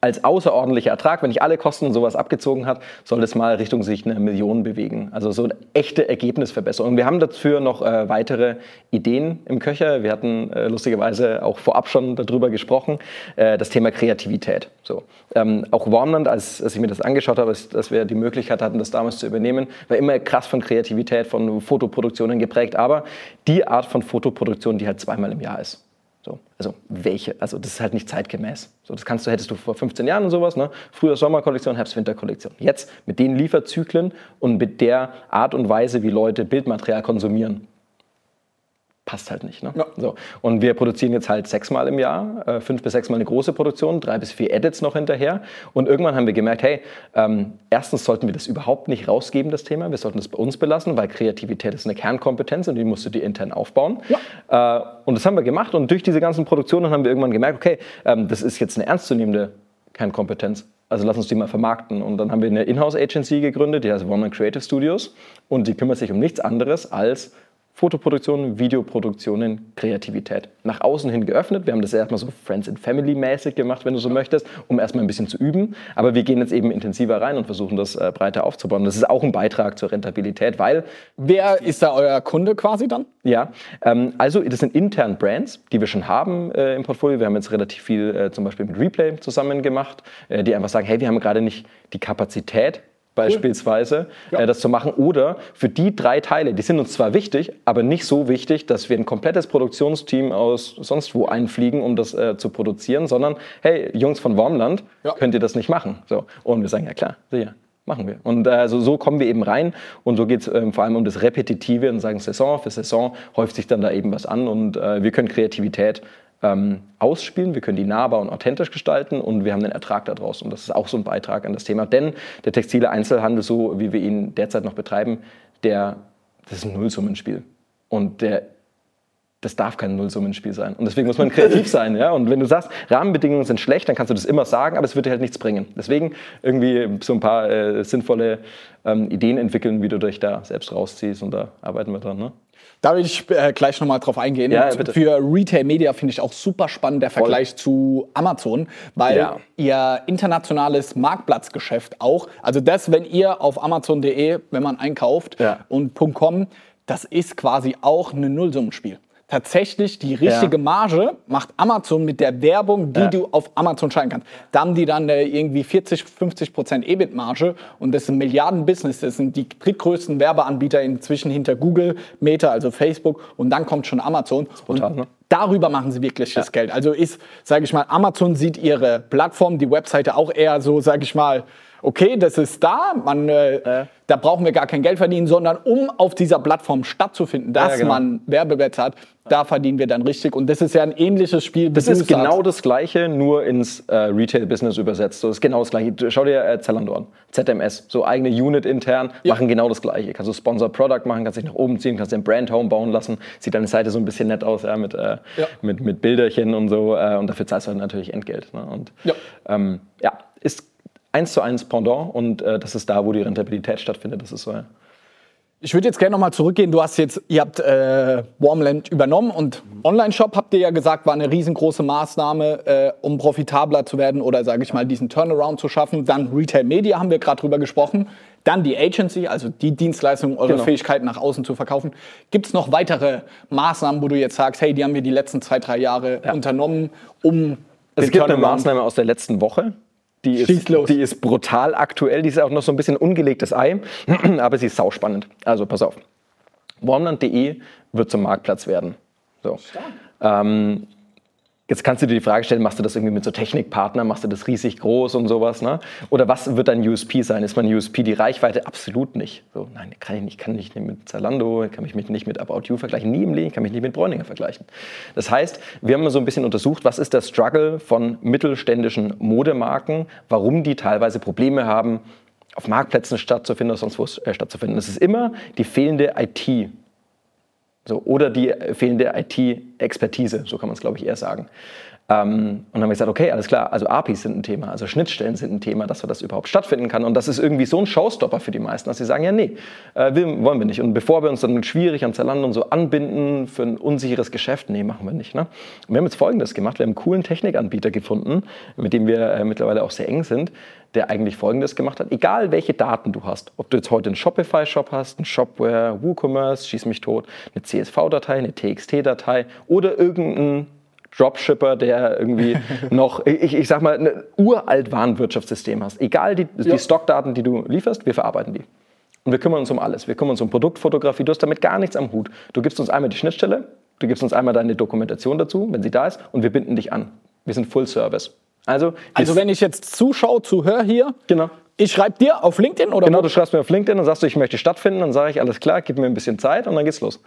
als außerordentlicher Ertrag, wenn ich alle Kosten und sowas abgezogen hat, soll das mal Richtung sich eine Million bewegen. Also so eine echte Ergebnisverbesserung. Wir haben dafür noch äh, weitere Ideen im Köcher. Wir hatten äh, lustigerweise auch vorab schon darüber gesprochen, äh, das Thema Kreativität. So. Ähm, auch Warmland, als, als ich mir das angeschaut habe, ist, dass wir die Möglichkeit hatten, das damals zu übernehmen, war immer krass von Kreativität, von Fotoproduktionen geprägt, aber die Art von Fotoproduktion, die halt zweimal im Jahr ist. So, also welche, also das ist halt nicht zeitgemäß. So, das kannst du, hättest du vor 15 Jahren und sowas, ne? Früher Sommerkollektion, Herbst-Winter-Kollektion. Jetzt mit den Lieferzyklen und mit der Art und Weise, wie Leute Bildmaterial konsumieren, passt halt nicht. Ne? Ja. So. Und wir produzieren jetzt halt sechsmal im Jahr, äh, fünf bis sechsmal eine große Produktion, drei bis vier Edits noch hinterher. Und irgendwann haben wir gemerkt, hey, ähm, erstens sollten wir das überhaupt nicht rausgeben, das Thema. Wir sollten das bei uns belassen, weil Kreativität ist eine Kernkompetenz und die musst du dir intern aufbauen. Ja. Äh, und das haben wir gemacht. Und durch diese ganzen Produktionen haben wir irgendwann gemerkt, okay, ähm, das ist jetzt eine ernstzunehmende Kernkompetenz. Also lass uns die mal vermarkten. Und dann haben wir eine Inhouse-Agency gegründet, die heißt Woman Creative Studios. Und die kümmert sich um nichts anderes als Fotoproduktionen, Videoproduktionen, Kreativität. Nach außen hin geöffnet. Wir haben das erstmal so Friends and Family mäßig gemacht, wenn du so möchtest, um erstmal ein bisschen zu üben. Aber wir gehen jetzt eben intensiver rein und versuchen das äh, breiter aufzubauen. Das ist auch ein Beitrag zur Rentabilität, weil. Wer ist da euer Kunde quasi dann? Ja, ähm, also das sind intern Brands, die wir schon haben äh, im Portfolio. Wir haben jetzt relativ viel äh, zum Beispiel mit Replay zusammen gemacht, äh, die einfach sagen, hey, wir haben gerade nicht die Kapazität, beispielsweise, ja. äh, das zu machen. Oder für die drei Teile, die sind uns zwar wichtig, aber nicht so wichtig, dass wir ein komplettes Produktionsteam aus sonst wo einfliegen, um das äh, zu produzieren, sondern hey, Jungs von Wormland, ja. könnt ihr das nicht machen? So. Und wir sagen, ja klar, sicher. Machen wir. Und äh, also so kommen wir eben rein und so geht es ähm, vor allem um das Repetitive und sagen Saison für Saison häuft sich dann da eben was an und äh, wir können Kreativität ähm, ausspielen, wir können die nahbar und authentisch gestalten und wir haben den Ertrag daraus. Und das ist auch so ein Beitrag an das Thema. Denn der textile Einzelhandel, so wie wir ihn derzeit noch betreiben, der, das ist ein Nullsummenspiel. Und der das darf kein Nullsummenspiel sein. Und deswegen muss man kreativ sein. Ja? Und wenn du sagst, Rahmenbedingungen sind schlecht, dann kannst du das immer sagen, aber es wird dir halt nichts bringen. Deswegen irgendwie so ein paar äh, sinnvolle ähm, Ideen entwickeln, wie du dich da selbst rausziehst. Und da arbeiten wir dran. Ne? Da will ich äh, gleich nochmal drauf eingehen. Ja, ja, Für Retail Media finde ich auch super spannend der Vergleich Voll. zu Amazon, weil ja. ihr internationales Marktplatzgeschäft auch, also das, wenn ihr auf amazon.de, wenn man einkauft und .com, das ist quasi auch ein Nullsummenspiel tatsächlich die richtige ja. Marge macht Amazon mit der Werbung, die ja. du auf Amazon schalten kannst. Da haben die dann äh, irgendwie 40, 50 Prozent EBIT-Marge und das ist ein Milliarden-Business. Das sind die drittgrößten Werbeanbieter inzwischen hinter Google, Meta, also Facebook und dann kommt schon Amazon. Brutal, ne? Darüber machen sie wirklich ja. das Geld. Also ist, sage ich mal, Amazon sieht ihre Plattform, die Webseite auch eher so, sage ich mal, okay, das ist da, man, äh, da brauchen wir gar kein Geld verdienen, sondern um auf dieser Plattform stattzufinden, dass Ja, genau. man Werbeplätze hat, da verdienen wir dann richtig. Und das ist ja ein ähnliches Spiel. Das ist genau das Gleiche, nur ins äh, Retail-Business übersetzt. So, das ist genau das Gleiche. Schau dir äh, Zalando an. ZMS, so eigene Unit intern, Ja. machen genau das Gleiche. Kannst du Sponsor Product machen, kannst dich nach oben ziehen, kannst dir ein Brand Home bauen lassen. Sieht deine Seite so ein bisschen nett aus, ja, mit, äh, Ja. mit, mit Bilderchen und so. Äh, und dafür zahlst du natürlich Entgelt. Ne? Und Ja. ähm, ja, ist eins zu eins Pendant und äh, das ist da, wo die Rentabilität stattfindet. Das ist so. Ja. Ich würde jetzt gerne nochmal zurückgehen. Du hast jetzt, ihr habt äh, Warmland übernommen und Online-Shop, habt ihr ja gesagt, war eine riesengroße Maßnahme, äh, um profitabler zu werden oder sage ich mal, diesen Turnaround zu schaffen. Dann Retail Media haben wir gerade drüber gesprochen. Dann die Agency, also die Dienstleistung, eure Genau. Fähigkeit nach außen zu verkaufen. Gibt es noch weitere Maßnahmen, wo du jetzt sagst, hey, die haben wir die letzten zwei, drei Jahre unternommen, um Es gibt eine Maßnahme aus der letzten Woche. Die ist, die ist brutal aktuell. Die ist auch noch so ein bisschen ungelegtes Ei, aber sie ist sauspannend. Also pass auf. Warmland.de wird zum Marktplatz werden. So. Ähm, Jetzt kannst du dir die Frage stellen, machst du das irgendwie mit so Technikpartnern, machst du das riesig groß und sowas, ne? Oder was wird dein USP sein? Ist mein USP die Reichweite? Absolut nicht. So, nein, kann ich nicht, kann ich nicht mit Zalando, kann ich mich nicht mit About You vergleichen, nie im Leben, kann mich nicht mit Bräuninger vergleichen. Das heißt, wir haben mal so ein bisschen untersucht, was ist der Struggle von mittelständischen Modemarken, warum die teilweise Probleme haben, auf Marktplätzen stattzufinden oder sonst wo äh, stattzufinden. Es ist immer die fehlende IT. So, oder die fehlende IT-Expertise, so kann man es, glaube ich, eher sagen. Ähm, und dann haben wir gesagt, okay, alles klar, also APIs sind ein Thema, also Schnittstellen sind ein Thema, dass das überhaupt stattfinden kann. Und das ist irgendwie so ein Showstopper für die meisten, dass sie sagen, ja, nee, äh, wollen wir nicht. Und bevor wir uns dann schwierig an Zalando und so anbinden für ein unsicheres Geschäft, nee, machen wir nicht. Ne? Und wir haben jetzt Folgendes gemacht, wir haben einen coolen Technikanbieter gefunden, mit dem wir äh, mittlerweile auch sehr eng sind, der eigentlich Folgendes gemacht hat. Egal, welche Daten du hast, ob du jetzt heute einen Shopify-Shop hast, einen Shopware, WooCommerce, schieß mich tot, eine CSV-Datei, eine TXT-Datei oder irgendein Dropshipper, der irgendwie noch, ich, ich sag mal, ein uralt Warenwirtschaftssystem hast. Egal die, Ja. die Stockdaten, die du lieferst, wir verarbeiten die. Und wir kümmern uns um alles. Wir kümmern uns um Produktfotografie. Du hast damit gar nichts am Hut. Du gibst uns einmal die Schnittstelle, du gibst uns einmal deine Dokumentation dazu, wenn sie da ist, und wir binden dich an. Wir sind Full Service. Also, Also wenn ich jetzt zuschaue, zuhöre hier, Genau. ich schreibe dir auf LinkedIn oder Genau, wo? du schreibst mir auf LinkedIn und sagst, du, ich möchte stattfinden, dann sage ich, alles klar, gib mir ein bisschen Zeit und dann geht's los.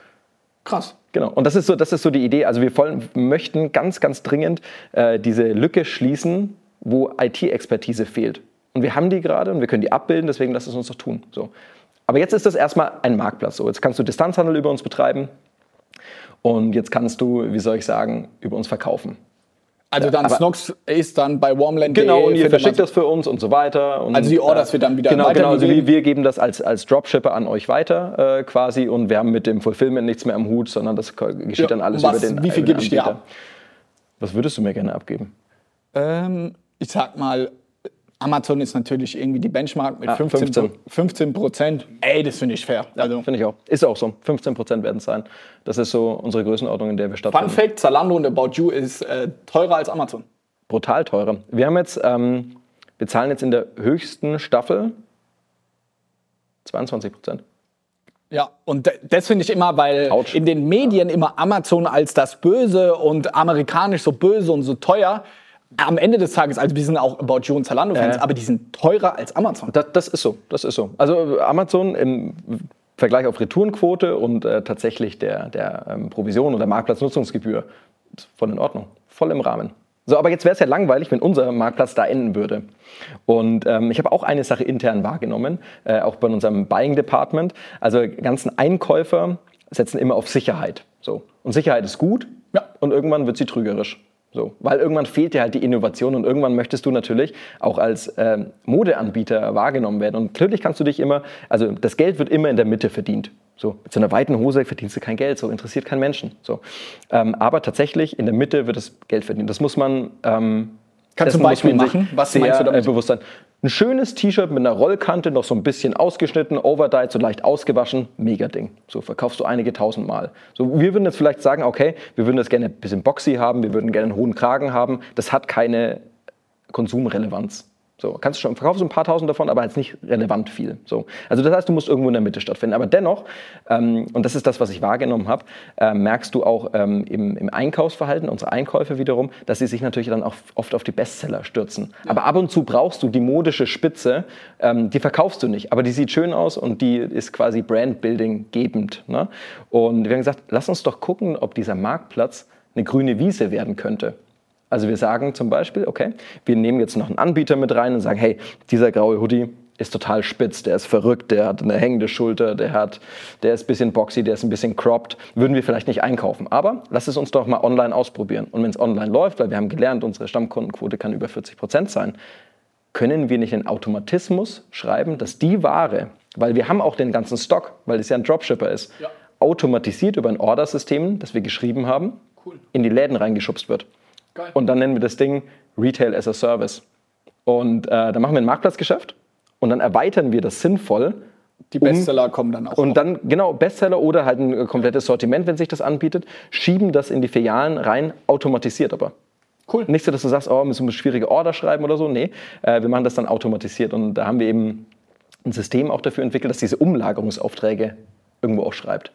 Krass. Genau. Und das ist so, das ist so die Idee. Also wir wollen, möchten ganz, ganz dringend äh, diese Lücke schließen, wo IT-Expertise fehlt. Und wir haben die gerade und wir können die abbilden, deswegen lass es uns doch tun. So. Aber jetzt ist das erstmal ein Marktplatz. So. Jetzt kannst du Distanzhandel über uns betreiben und jetzt kannst du, wie soll ich sagen, über uns verkaufen. Also dann aber- Snox ist dann bei warmland.de. Genau, und ihr verschickt das für uns und so weiter. Und, Also die Orders wird dann wieder Genau, genau also wir, wir geben das als, als Dropshipper an euch weiter äh, quasi und wir haben mit dem Fulfillment nichts mehr am Hut, sondern das geschieht Ja, dann alles was- über den wie viel gebe ich dir ab? Was würdest du mir gerne abgeben? Ähm, ich sag mal, Amazon ist natürlich irgendwie die Benchmark mit Ja, 15, 15. 15 Prozent. Ey, das finde ich fair. Also, Finde ich auch. Ist auch so. 15 Prozent werden es sein. Das ist so unsere Größenordnung, in der wir Fun stattfinden. Fact: Zalando und About You ist äh, teurer als Amazon. Brutal teurer. Wir haben jetzt, ähm, wir zahlen jetzt in der höchsten Staffel 22 Prozent. Ja, und das finde ich immer, weil Autsch. in den Medien immer Amazon als das Böse und amerikanisch so böse und so teuer. Am Ende des Tages, also wir sind auch About You und Zalando-Fans, Ja. aber die sind teurer als Amazon. Das, das ist so, das ist so. Also äh, Amazon im Vergleich auf Retourenquote und äh, tatsächlich der, der ähm, Provision oder Marktplatznutzungsgebühr voll in Ordnung, voll im Rahmen. So, aber jetzt wäre es ja langweilig, wenn unser Marktplatz da enden würde. Und ähm, ich habe auch eine Sache intern wahrgenommen, äh, auch bei unserem Buying Department. Also ganzen Einkäufer setzen immer auf Sicherheit. So. Und Sicherheit ist gut Ja. und irgendwann wird sie trügerisch. So, weil irgendwann fehlt dir halt die Innovation und irgendwann möchtest du natürlich auch als ähm, Modeanbieter wahrgenommen werden. Und natürlich kannst du dich immer, also das Geld wird immer in der Mitte verdient. So, mit so einer weiten Hose verdienst du kein Geld, so interessiert kein Menschen. So. Ähm, aber tatsächlich in der Mitte wird das Geld verdient. Das muss man. Ähm, Kannst du ein muss Beispiel machen? Was sehr, meinst du damit? Äh, bewusst sein. Ein schönes T-Shirt mit einer Rollkante, noch so ein bisschen ausgeschnitten, overdyed, so leicht ausgewaschen, mega Ding. So verkaufst du einige tausend Mal. So, wir würden jetzt vielleicht sagen, okay, wir würden das gerne ein bisschen boxy haben, wir würden gerne einen hohen Kragen haben. Das hat keine Konsumrelevanz. So, kannst du schon, verkaufst du ein paar tausend davon, aber jetzt nicht relevant viel. So. Also das heißt, du musst irgendwo in der Mitte stattfinden. Aber dennoch, ähm, und das ist das, was ich wahrgenommen habe, äh, merkst du auch ähm, im, im, Einkaufsverhalten, unsere Einkäufe wiederum, dass sie sich natürlich dann auch oft auf die Bestseller stürzen. Ja. Aber ab und zu brauchst du die modische Spitze, ähm, die verkaufst du nicht, aber die sieht schön aus und die ist quasi Brandbuilding gebend. Ne? Und wir haben gesagt, lass uns doch gucken, ob dieser Marktplatz eine grüne Wiese werden könnte. Also wir sagen zum Beispiel, okay, wir nehmen jetzt noch einen Anbieter mit rein und sagen, hey, dieser graue Hoodie ist total spitz, der ist verrückt, der hat eine hängende Schulter, der, hat, der ist ein bisschen boxy, der ist ein bisschen cropped, würden wir vielleicht nicht einkaufen. Aber lass es uns doch mal online ausprobieren. Und wenn es online läuft, weil wir haben gelernt, unsere Stammkundenquote kann über 40 Prozent sein, können wir nicht einen Automatismus schreiben, dass die Ware, weil wir haben auch den ganzen Stock, weil es ja ein Dropshipper ist, ja. automatisiert über ein Ordersystem, das wir geschrieben haben, cool. in die Läden reingeschubst wird. Geil. Und dann nennen wir das Ding Retail as a Service. Und äh, dann machen wir ein Marktplatzgeschäft und dann erweitern wir das sinnvoll. Die Bestseller um, kommen dann auch. Und noch. dann, genau, Bestseller oder halt ein komplettes Sortiment, wenn sich das anbietet, schieben das in die Filialen rein, automatisiert aber. Cool. Nicht so, dass du sagst, oh, müssen wir schwierige Order schreiben oder so. Nee, äh, wir machen das dann automatisiert. Und da haben wir eben ein System auch dafür entwickelt, dass diese Umlagerungsaufträge irgendwo auch schreibt.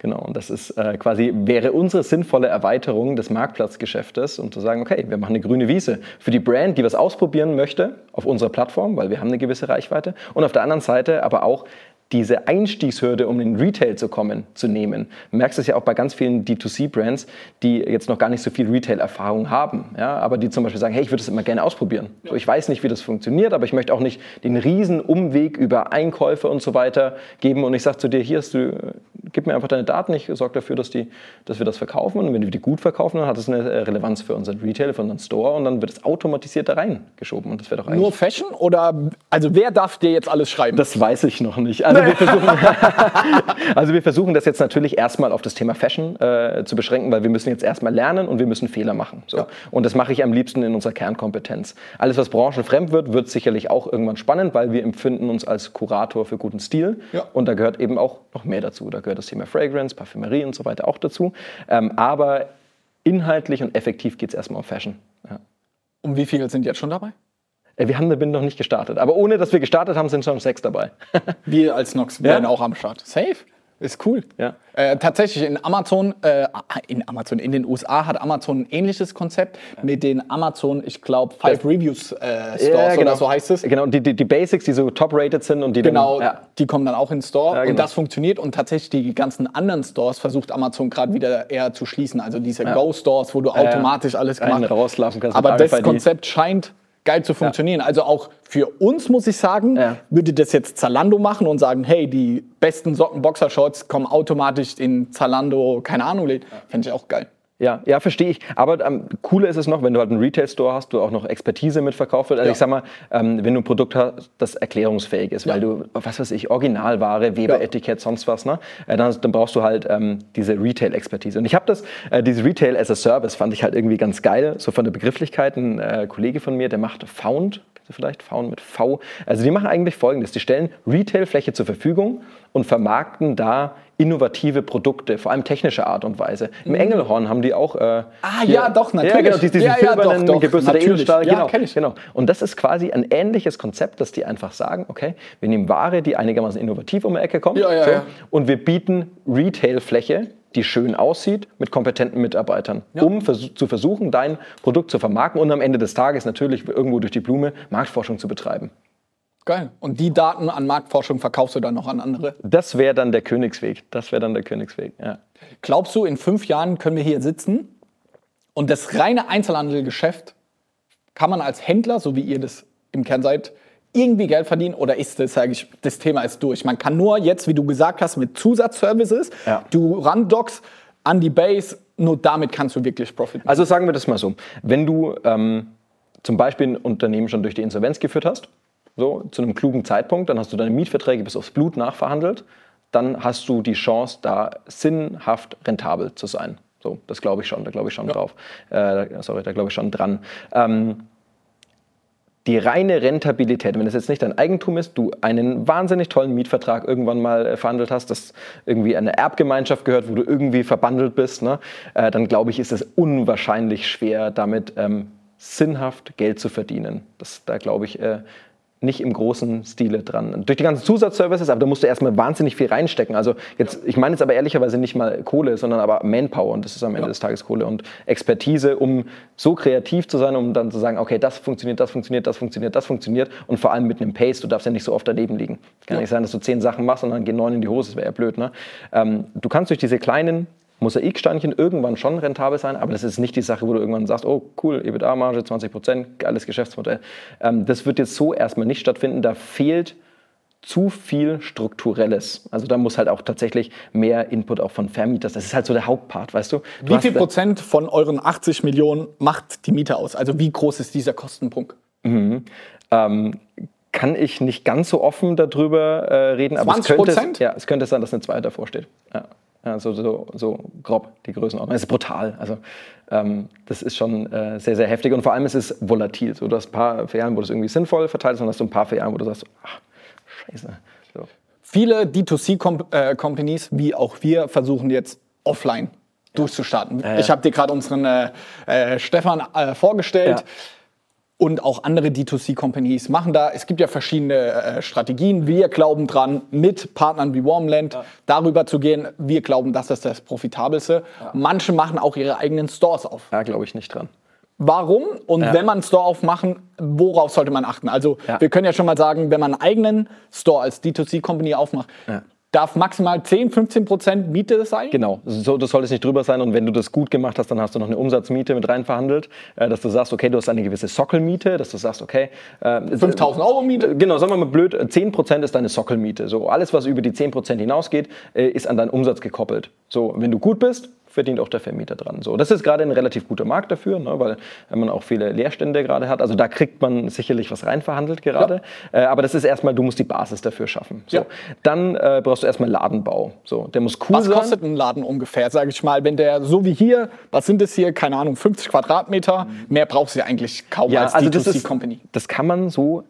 Genau, und das ist äh, quasi, wäre unsere sinnvolle Erweiterung des Marktplatzgeschäftes, um zu sagen, okay, wir machen eine grüne Wiese für die Brand, die was ausprobieren möchte auf unserer Plattform, weil wir haben eine gewisse Reichweite. Und auf der anderen Seite aber auch diese Einstiegshürde, um in Retail zu kommen, zu nehmen. Du merkst es ja auch bei ganz vielen D2C-Brands, die jetzt noch gar nicht so viel Retail-Erfahrung haben, ja, aber die zum Beispiel sagen, hey, ich würde das immer gerne ausprobieren. Ja. So, ich weiß nicht, wie das funktioniert, aber ich möchte auch nicht den riesen Umweg über Einkäufe und so weiter geben und ich sage zu dir, hier hast du, gib mir einfach deine Daten, ich sorge dafür, dass, die, dass wir das verkaufen und wenn wir die gut verkaufen, dann hat das eine Relevanz für unseren Retail, für unseren Store und dann wird es automatisiert da reingeschoben und das wäre doch eigentlich... Nur Fashion oder, also wer darf dir jetzt alles schreiben? Das weiß ich noch nicht. Also also wir, versuchen, also wir versuchen das jetzt natürlich erstmal auf das Thema Fashion äh, zu beschränken, weil wir müssen jetzt erstmal lernen und wir müssen Fehler machen. So. Ja. Und das mache ich am liebsten in unserer Kernkompetenz. Alles, was branchenfremd wird, wird sicherlich auch irgendwann spannend, weil wir empfinden uns als Kurator für guten Stil. Ja. Und da gehört eben auch noch mehr dazu. Da gehört das Thema Fragrance, Parfümerie und so weiter auch dazu. Ähm, aber inhaltlich und effektiv geht es erstmal um Fashion. Ja. Und wie viele sind jetzt schon dabei? Äh, wir haben Bin noch nicht gestartet. Aber ohne, dass wir gestartet haben, sind schon sechs dabei. wir als Nox werden auch am Start. Safe? Ist cool. Ja. Äh, tatsächlich in Amazon, äh, in Amazon, in den USA hat Amazon ein ähnliches Konzept ja. mit den Amazon, ich glaube, Five Reviews äh, Stores ja, genau. oder so heißt es. Genau, die, die, die, Basics, die so top-rated sind und die Genau, dann, ja. die kommen dann auch in den Store genau. und das funktioniert und tatsächlich die ganzen anderen Stores versucht Amazon gerade wieder eher zu schließen. Also diese Go-Stores, wo du automatisch alles gemacht rauslaufen kannst. Aber das Konzept scheint geil zu funktionieren. Ja. Also auch für uns muss ich sagen, ja. würde das jetzt Zalando machen und sagen, hey, die besten Socken Boxershorts kommen automatisch in Zalando, keine Ahnung, ja. fände ich auch geil. Ja, ja, verstehe ich. Aber ähm, cooler ist es noch, wenn du halt einen Retail-Store hast, du auch noch Expertise mitverkauft wird. Also ja. ich sag mal, ähm, wenn du ein Produkt hast, das erklärungsfähig ist, ja. weil du, was weiß ich, Originalware, Weberetikett, sonst was, ne? Äh, dann, dann, brauchst du halt ähm, diese Retail-Expertise. Und ich habe das, äh, diese Retail as a Service fand ich halt irgendwie ganz geil, so von der Begrifflichkeit. Ein äh, Kollege von mir, der macht Found, vielleicht Faun mit V. Also die machen eigentlich folgendes: Die stellen Retailfläche zur Verfügung und vermarkten da innovative Produkte, vor allem technische Art und Weise. Im mhm. Engelhorn haben die auch. Äh, ah, hier, ja, doch, natürlich. Ja, genau, diesen ja, ja, silbernen doch, gebürstete Edelstahl. Ja, genau, ich. genau. Und das ist quasi ein ähnliches Konzept, dass die einfach sagen: Okay, wir nehmen Ware, die einigermaßen innovativ um die Ecke kommt, ja, ja, so, und wir bieten Retailfläche die schön aussieht, mit kompetenten Mitarbeitern, ja. um vers zu versuchen, dein Produkt zu vermarkten und am Ende des Tages natürlich irgendwo durch die Blume Marktforschung zu betreiben. Geil. Und die Daten an Marktforschung verkaufst du dann noch an andere? Das wäre dann der Königsweg. Das wäre dann der Königsweg, ja. Glaubst du, in fünf Jahren können wir hier sitzen und das reine Einzelhandelgeschäft kann man als Händler, so wie ihr das im Kern seid, irgendwie Geld verdienen oder ist das, sage ich, das Thema ist durch? Man kann nur jetzt, wie du gesagt hast, mit Zusatzservices, ja. du randockst an die Base, nur damit kannst du wirklich Profit machen. Also sagen wir das mal so, wenn du ähm, zum Beispiel ein Unternehmen schon durch die Insolvenz geführt hast, so zu einem klugen Zeitpunkt, dann hast du deine Mietverträge bis aufs Blut nachverhandelt, dann hast du die Chance, da sinnhaft rentabel zu sein. So, das glaube ich schon, da glaube ich schon ja. drauf. Äh, sorry, da glaube ich schon dran. Ähm, die reine Rentabilität, wenn es jetzt nicht dein Eigentum ist, du einen wahnsinnig tollen Mietvertrag irgendwann mal äh, verhandelt hast, das irgendwie eine Erbgemeinschaft gehört, wo du irgendwie verbandelt bist, ne, äh, dann glaube ich, ist es unwahrscheinlich schwer, damit ähm, sinnhaft Geld zu verdienen. Das, da glaube ich, äh, nicht im großen Stile dran. Durch die ganzen Zusatzservices, aber da musst du erstmal wahnsinnig viel reinstecken. Also jetzt, ich meine jetzt aber ehrlicherweise nicht mal Kohle, sondern aber Manpower und das ist am Ende ja. des Tages Kohle und Expertise, um so kreativ zu sein, um dann zu sagen, okay, das funktioniert, das funktioniert, das funktioniert, das funktioniert und vor allem mit einem Pace, du darfst ja nicht so oft daneben liegen. Kann ja. nicht sein, dass du zehn Sachen machst und dann gehen neun in die Hose, das wäre ja blöd. Ne? Ähm, du kannst durch diese kleinen Mosaiksteinchen irgendwann schon rentabel sein, aber das ist nicht die Sache, wo du irgendwann sagst, oh cool, EBITDA-Marge 20 Prozent, geiles Geschäftsmodell. Ähm, das wird jetzt so erstmal nicht stattfinden. Da fehlt zu viel Strukturelles. Also da muss halt auch tatsächlich mehr Input auch von Vermieters. Das ist halt so der Hauptpart, weißt du? du wie viel Prozent von euren 80 Millionen macht die Miete aus? Also wie groß ist dieser Kostenpunkt? Mhm. Ähm, kann ich nicht ganz so offen darüber äh, reden, 20%? aber es könnte, ja, es könnte sein, dass eine 2 davor steht. Ja. Ja, so, so, so grob die Größenordnung. Es ist brutal. Also ähm, das ist schon äh, sehr, sehr heftig und vor allem ist es volatil. So, du hast ein paar Ferialen, wo das irgendwie sinnvoll verteilt ist und hast du ein paar Ferialen, wo du sagst, ach, scheiße. So. Viele D2C-Companies, äh, wie auch wir, versuchen jetzt offline durchzustarten. Äh, ich habe dir gerade unseren äh, äh Stefan äh, vorgestellt. Ja und auch andere D2C-Companies machen da. Es gibt ja verschiedene äh, Strategien. Wir glauben dran, mit Partnern wie Warmland ja. darüber zu gehen. Wir glauben, das ist das Profitabelste. Ja. Manche machen auch ihre eigenen Stores auf. Da glaube ich nicht dran. Warum? Und ja. wenn man einen Store aufmachen, worauf sollte man achten? Also wir können ja schon mal sagen, wenn man einen eigenen Store als D2C-Company aufmacht, darf maximal 10, 15 Prozent Miete sein? Genau, so, das sollte es nicht drüber sein. Und wenn du das gut gemacht hast, dann hast du noch eine Umsatzmiete mit rein verhandelt, äh, dass du sagst, okay, du hast eine gewisse Sockelmiete, dass du sagst, okay. Äh, 5000 Euro Miete? Genau, sagen wir mal blöd, 10 Prozent ist deine Sockelmiete. So, alles, was über die 10 Prozent hinausgeht, äh, ist an deinen Umsatz gekoppelt. So, wenn du gut bist, verdient auch der Vermieter dran. So, das ist gerade ein relativ guter Markt dafür, ne, weil man auch viele Leerstände gerade hat. Also da kriegt man sicherlich was reinverhandelt gerade. Ja. Äh, aber das ist erstmal, du musst die Basis dafür schaffen. So. Ja. Dann äh, brauchst du erstmal Ladenbau. So, der muss cool was sein. Was kostet ein Laden ungefähr, sage ich mal, wenn der so wie hier, was sind es hier, keine Ahnung, 50 Quadratmeter, mhm. mehr brauchst du ja eigentlich kaum ja, als also D2C-Company. Das kann man so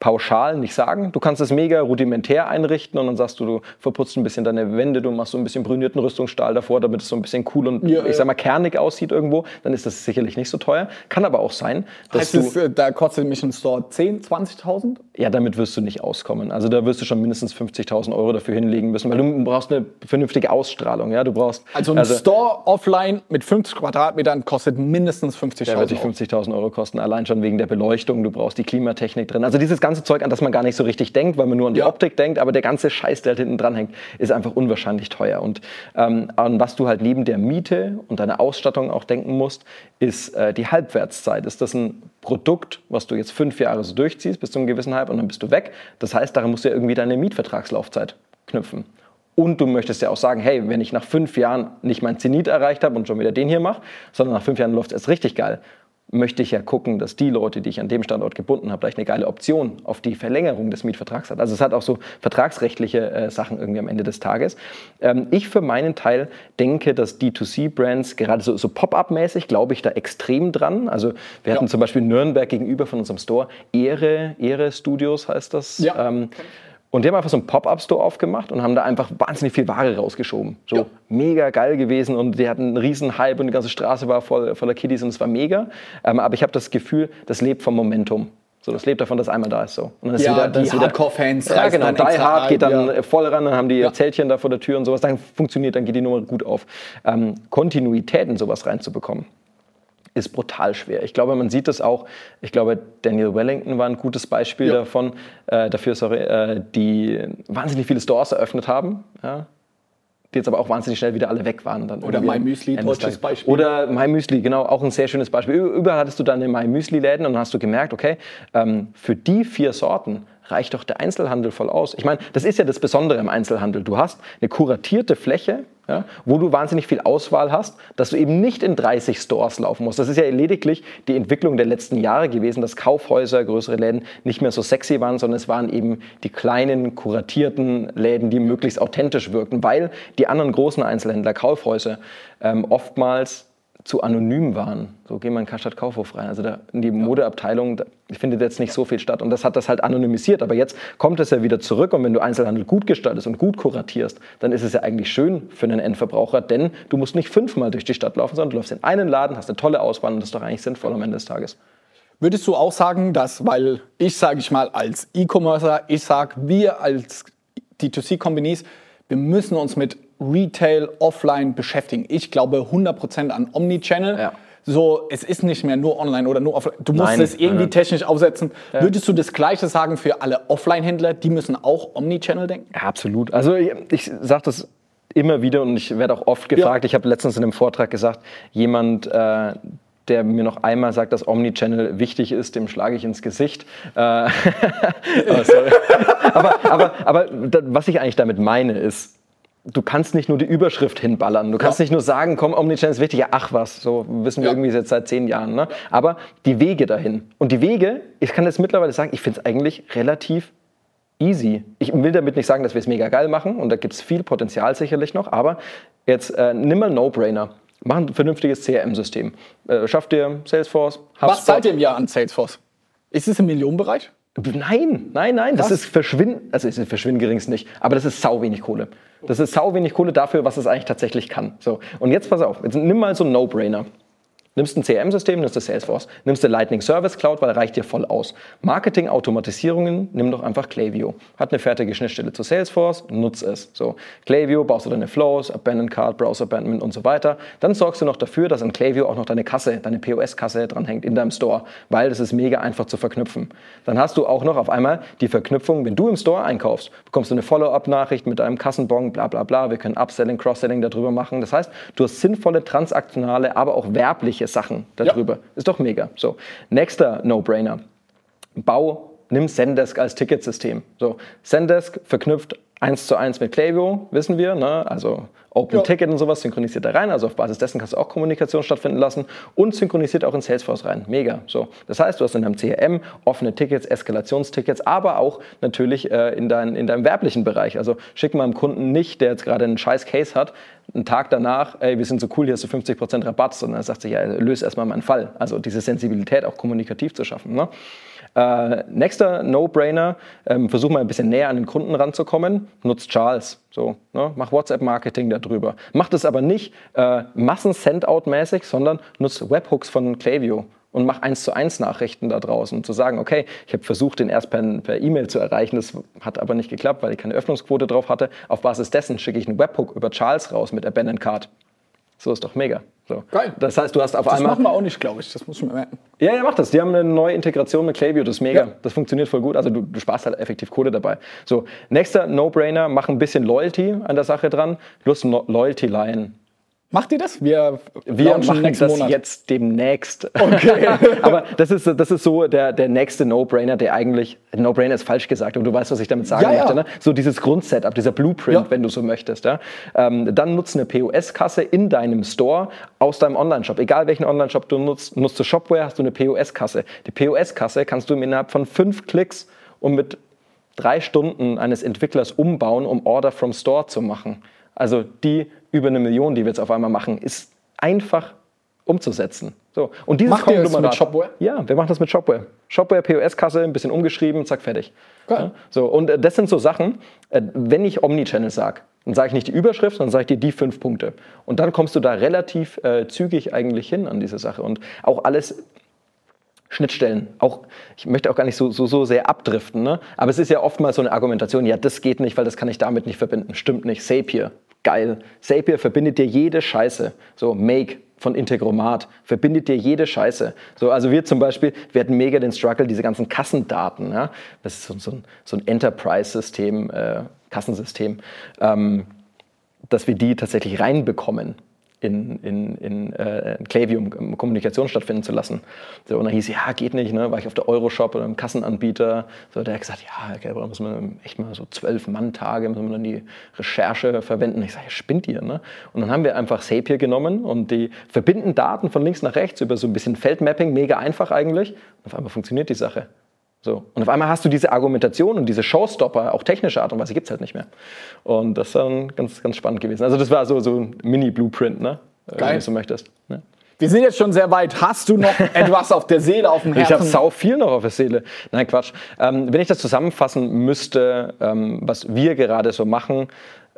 pauschal nicht sagen. Du kannst es mega rudimentär einrichten und dann sagst du, du verputzt ein bisschen deine Wände, du machst so ein bisschen brünierten Rüstungsstahl davor, damit es so ein bisschen cool und ja, ich sag mal kernig aussieht irgendwo. Dann ist das sicherlich nicht so teuer. Kann aber auch sein, dass heißt du... Es, da kostet mich ein Store 10, 20.000? Ja, damit wirst du nicht auskommen. Also da wirst du schon mindestens 50.000 Euro dafür hinlegen müssen, weil du brauchst eine vernünftige Ausstrahlung. Ja? Du brauchst, also ein also, Store offline mit 50 Quadratmetern kostet mindestens 50.000 Euro. Der wird dich 50.000 Euro kosten, allein schon wegen der Beleuchtung. Du brauchst die Klimatechnik drin. Also dieses ganze Zeug, an das man gar nicht so richtig denkt, weil man nur an die ja. Optik denkt, aber der ganze Scheiß, der halt hinten dran hängt, ist einfach unwahrscheinlich teuer. Und ähm, an was du halt neben der Miete und deiner Ausstattung auch denken musst, ist äh, die Halbwertszeit. Ist das ein Produkt, was du jetzt fünf Jahre so durchziehst bis zu einem gewissen Halb und dann bist du weg? Das heißt, daran musst du ja irgendwie deine Mietvertragslaufzeit knüpfen. Und du möchtest ja auch sagen, hey, wenn ich nach fünf Jahren nicht mein Zenit erreicht habe und schon wieder den hier mache, sondern nach fünf Jahren läuft es erst richtig geil, möchte ich ja gucken, dass die Leute, die ich an dem Standort gebunden habe, vielleicht eine geile Option auf die Verlängerung des Mietvertrags hat. Also es hat auch so vertragsrechtliche äh, Sachen irgendwie am Ende des Tages. Ähm, ich für meinen Teil denke, dass D2C-Brands gerade so, so Pop-up-mäßig, glaube ich da extrem dran. Also wir hatten zum Beispiel Nürnberg gegenüber von unserem Store Ehre, Ehre Studios heißt das. Ja. Ähm, und die haben einfach so einen Pop-Up-Store aufgemacht und haben da einfach wahnsinnig viel Ware rausgeschoben. So ja. mega geil gewesen und die hatten einen riesen Hype und die ganze Straße war voll, voller Kiddies und es war mega. Ähm, aber ich habe das Gefühl, das lebt vom Momentum. So, das lebt davon, dass einmal da ist so. Und dann ja, wieder, die Hardcore-Fans. Ja, genau. Die Hard geht dann ja. voll ran, dann haben die ja. Zeltchen da vor der Tür und sowas. Dann funktioniert, dann geht die Nummer gut auf. Ähm, Kontinuität in sowas reinzubekommen ist brutal schwer. Ich glaube, man sieht das auch. Ich glaube, Daniel Wellington war ein gutes Beispiel ja. davon, äh, dafür, sorry, äh, die wahnsinnig viele Stores eröffnet haben. Ja, die jetzt aber auch wahnsinnig schnell wieder alle weg waren. Dann Oder My Müsli, deutsches Beispiel. Oder My Müsli, genau, auch ein sehr schönes Beispiel. Überall hattest du deine My Müsli-Läden und dann hast du gemerkt, okay, ähm, für die vier Sorten reicht doch der Einzelhandel voll aus. Ich meine, das ist ja das Besondere im Einzelhandel. Du hast eine kuratierte Fläche, ja, wo du wahnsinnig viel Auswahl hast, dass du eben nicht in 30 Stores laufen musst. Das ist ja lediglich die Entwicklung der letzten Jahre gewesen, dass Kaufhäuser, größere Läden nicht mehr so sexy waren, sondern es waren eben die kleinen, kuratierten Läden, die möglichst authentisch wirkten, weil die anderen großen Einzelhändler, Kaufhäuser, ähm, oftmals zu anonym waren. So gehen wir in Karstadt Kaufhof rein. Also da in die Modeabteilung da findet jetzt nicht so viel statt. Und das hat das halt anonymisiert. Aber jetzt kommt es ja wieder zurück. Und wenn du Einzelhandel gut gestaltest und gut kuratierst, dann ist es ja eigentlich schön für einen Endverbraucher. Denn du musst nicht fünfmal durch die Stadt laufen, sondern du läufst in einen Laden, hast eine tolle Auswahl und das ist doch eigentlich sinnvoll am Ende des Tages. Würdest du auch sagen, dass, weil ich sage ich mal als E-Commercer, ich sage, wir als D2C-Companies, wir müssen uns mit Retail, Offline beschäftigen. Ich glaube 100% an Omnichannel. Ja. So, es ist nicht mehr nur online oder nur offline. Du musst Nein. es irgendwie technisch aufsetzen. Würdest du das Gleiche sagen für alle Offline-Händler? Die müssen auch Omnichannel denken? Ja, absolut. Also ich, ich sage das immer wieder und ich werde auch oft gefragt. Ich habe letztens in einem Vortrag gesagt, jemand, äh, der mir noch einmal sagt, dass Omnichannel wichtig ist, dem schlage ich ins Gesicht. Äh, oh, aber, aber, aber da, was ich eigentlich damit meine ist, du kannst nicht nur die Überschrift hinballern. Du kannst Ja. nicht nur sagen, komm, Omnichannel ist wichtig. Ja, ach was, so wissen wir Ja. irgendwie jetzt seit zehn Jahren. Ne? Aber die Wege dahin. Und die Wege, ich kann jetzt mittlerweile sagen, ich finde es eigentlich relativ easy. Ich will damit nicht sagen, dass wir es mega geil machen und da gibt es viel Potenzial sicherlich noch, aber jetzt äh, nimm mal No-Brainer. Mach ein vernünftiges CRM-System. Äh, schaff dir Salesforce, Was zahlt ihr im Jahr an Salesforce? Ist es im Millionenbereich? Nein, nein, nein, das Was? ist verschwinden, also ist verschwinden geringst nicht, aber das ist sau wenig Kohle. Das ist sau wenig Kohle dafür, was es eigentlich tatsächlich kann. So, und jetzt pass auf, jetzt nimm mal so einen No-Brainer. Nimmst ein CRM-System, nimmst du Salesforce, nimmst du Lightning Service Cloud, weil reicht dir voll aus. Marketing-Automatisierungen, nimm doch einfach Klaviyo. Hat eine fertige Schnittstelle zu Salesforce, nutz es. So, Klaviyo, baust du deine Flows, Abandoned Card, Browser Abandonment und so weiter. Dann sorgst du noch dafür, dass in Klaviyo auch noch deine Kasse, deine POS-Kasse dranhängt in deinem Store, weil das ist mega einfach zu verknüpfen. Dann hast du auch noch auf einmal die Verknüpfung, wenn du im Store einkaufst, bekommst du eine Follow-up-Nachricht mit deinem Kassenbon, bla bla bla. Wir können Upselling, Cross-Selling darüber machen. Das heißt, du hast sinnvolle transaktionale, aber auch werbliche Sachen darüber. Ist doch mega. So, nächster No-Brainer. Bau, nimm Zendesk als Ticketsystem. So, Zendesk verknüpft eins zu eins mit Klaviyo, wissen wir, ne? also Open Ja. Ticket und sowas synchronisiert da rein, also auf Basis dessen kannst du auch Kommunikation stattfinden lassen und synchronisiert auch in Salesforce rein. Mega. So, das heißt, du hast in deinem CRM offene Tickets, Eskalationstickets, aber auch natürlich äh, in, dein, in deinem werblichen Bereich. Also schick mal einem Kunden nicht, der jetzt gerade einen scheiß Case hat, einen Tag danach, ey, wir sind so cool, hier hast du 50% Rabatt, sondern er sagt sich, ja, löse erstmal meinen Fall. Also diese Sensibilität auch kommunikativ zu schaffen. Ne? Äh, nächster No-Brainer, ähm, versuch mal ein bisschen näher an den Kunden ranzukommen, nutzt Charles. So, ne? Mach WhatsApp-Marketing darüber. Mach das aber nicht äh, Massen-Send-Out-mäßig, sondern nutzt Webhooks von Klaviyo und mach eins zu eins Nachrichten da draußen. Zu sagen, okay, ich habe versucht, den erst per E-Mail zu erreichen, das hat aber nicht geklappt, weil ich keine Öffnungsquote drauf hatte. Auf Basis dessen schicke ich einen Webhook über Charles raus mit Abandoned Card. So ist doch mega. So. Geil. Das heißt, du hast auf Das einmal. machen wir auch nicht, glaube ich. Das muss ich mir merken. Ja, ja, mach das. Die haben eine neue Integration mit Klaviyo, das ist mega. Ja. Das funktioniert voll gut. Also du, du sparst halt effektiv Kohle dabei. So, nächster No-Brainer, mach ein bisschen Loyalty an der Sache dran. Lust Lo- Loyalty Line. Macht ihr das? Wir, Wir machen das Monat. jetzt demnächst. aber das ist, das ist so der, der nächste No-Brainer, der eigentlich, No-Brainer ist falsch gesagt, aber du weißt, was ich damit sagen Ja, ja. möchte. Ne? So dieses Grundsetup, dieser Blueprint, Ja. wenn du so möchtest. Ja? Ähm, dann nutze eine POS-Kasse in deinem Store aus deinem Online-Shop. Egal welchen Online-Shop du nutzt, nutzt du Shopware, hast du eine POS-Kasse. Die POS-Kasse kannst du innerhalb von fünf Klicks und mit drei Stunden eines Entwicklers umbauen, um Order from Store zu machen. Also die über eine Million, die wir jetzt auf einmal machen, ist einfach umzusetzen. So. Und dieses Macht ihr mit Shopware? Ja, wir machen das mit Shopware. Shopware, POS-Kasse, ein bisschen umgeschrieben, zack, fertig. Ja, so, und äh, das sind so Sachen, äh, wenn ich Omnichannel sage, dann sage ich nicht die Überschrift, sondern sage ich dir die fünf Punkte. Und dann kommst du da relativ äh, zügig eigentlich hin an diese Sache. Und auch alles Schnittstellen. Auch, ich möchte auch gar nicht so, so, so sehr abdriften, ne? aber es ist ja oftmals so eine Argumentation, ja, das geht nicht, weil das kann ich damit nicht verbinden. Stimmt nicht. Zapier, geil. Zapier verbindet dir jede Scheiße. So, Make von Integromat verbindet dir jede Scheiße. So, also wir zum Beispiel, wir hatten mega den Struggle, diese ganzen Kassendaten. Ja? Das ist so, so ein, so ein Enterprise-System, äh, Kassensystem, ähm, dass wir die tatsächlich reinbekommen in, in, in äh, Klaviyo, um Kommunikation stattfinden zu lassen. So, und dann hieß, ja, geht nicht, ne? war ich auf der Euroshop oder im Kassenanbieter. So, der hat gesagt, ja, okay, da muss man echt mal so zwölf Mann-Tage, müssen wir dann die Recherche verwenden. Ich sage, ja, spinnt ihr, ne? Und dann haben wir einfach Zapier genommen und die verbinden Daten von links nach rechts über so ein bisschen Feldmapping, mega einfach eigentlich. Und auf einmal funktioniert die Sache. So. Und auf einmal hast du diese Argumentation und diese Showstopper, auch technische Art und Weise, gibt es halt nicht mehr. Und das ist dann ganz, ganz spannend gewesen. Also das war so, so ein Mini-Blueprint, ne? Wenn Geil. du so möchtest. Ne? Wir sind jetzt schon sehr weit. Hast du noch etwas auf der Seele, auf dem Herzen? Ich habe sau viel noch auf der Seele. Nein, Quatsch. Ähm, wenn ich das zusammenfassen müsste, ähm, was wir gerade so machen,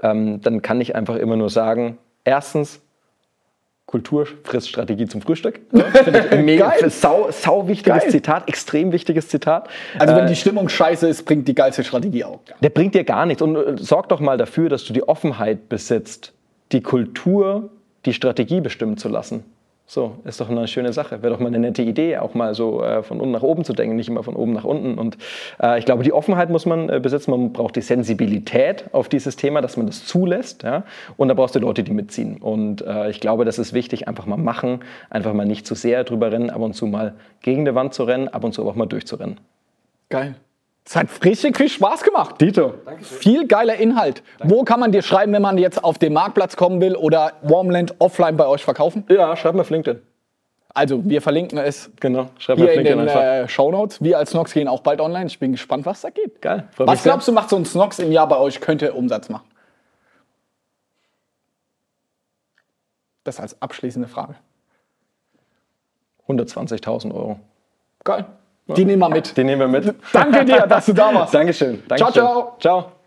ähm, dann kann ich einfach immer nur sagen, erstens, Kultur frisst Strategie zum Frühstück. Finde ich mega, sau, sau wichtiges Geil. Zitat, extrem wichtiges Zitat. Also wenn äh, die Stimmung scheiße ist, bringt die geilste Strategie auch. Der bringt dir gar nichts. Und äh, sorg doch mal dafür, dass du die Offenheit besitzt, die Kultur, die Strategie bestimmen zu lassen. So, ist doch eine schöne Sache. Wäre doch mal eine nette Idee, auch mal so äh, von unten nach oben zu denken, nicht immer von oben nach unten. Und äh, ich glaube, die Offenheit muss man äh, besitzen. Man braucht die Sensibilität auf dieses Thema, dass man das zulässt. Ja? Und da brauchst du Leute, die mitziehen. Und äh, ich glaube, das ist wichtig. Einfach mal machen, einfach mal nicht zu sehr drüber rennen, ab und zu mal gegen die Wand zu rennen, ab und zu aber auch mal durchzurennen. Geil. Es hat richtig viel Spaß gemacht. Dito. Dankeschön. Viel geiler Inhalt. Danke. Wo kann man dir schreiben, wenn man jetzt auf den Marktplatz kommen will oder Warmland offline bei euch verkaufen? Ja, schreib mal auf LinkedIn. Also, wir verlinken es genau, schreib hier in den äh, Shownotes. Wir als Snox gehen auch bald online. Ich bin gespannt, was da geht. Geil. Was glaubst du, macht so ein Snox im Jahr bei euch, könnte Umsatz machen? Das als abschließende Frage. 120.000 Euro. Geil. Die nehmen wir mit. Die nehmen wir mit. Danke dir, dass du da warst. Dankeschön. Dankeschön. Ciao, ciao. Ciao.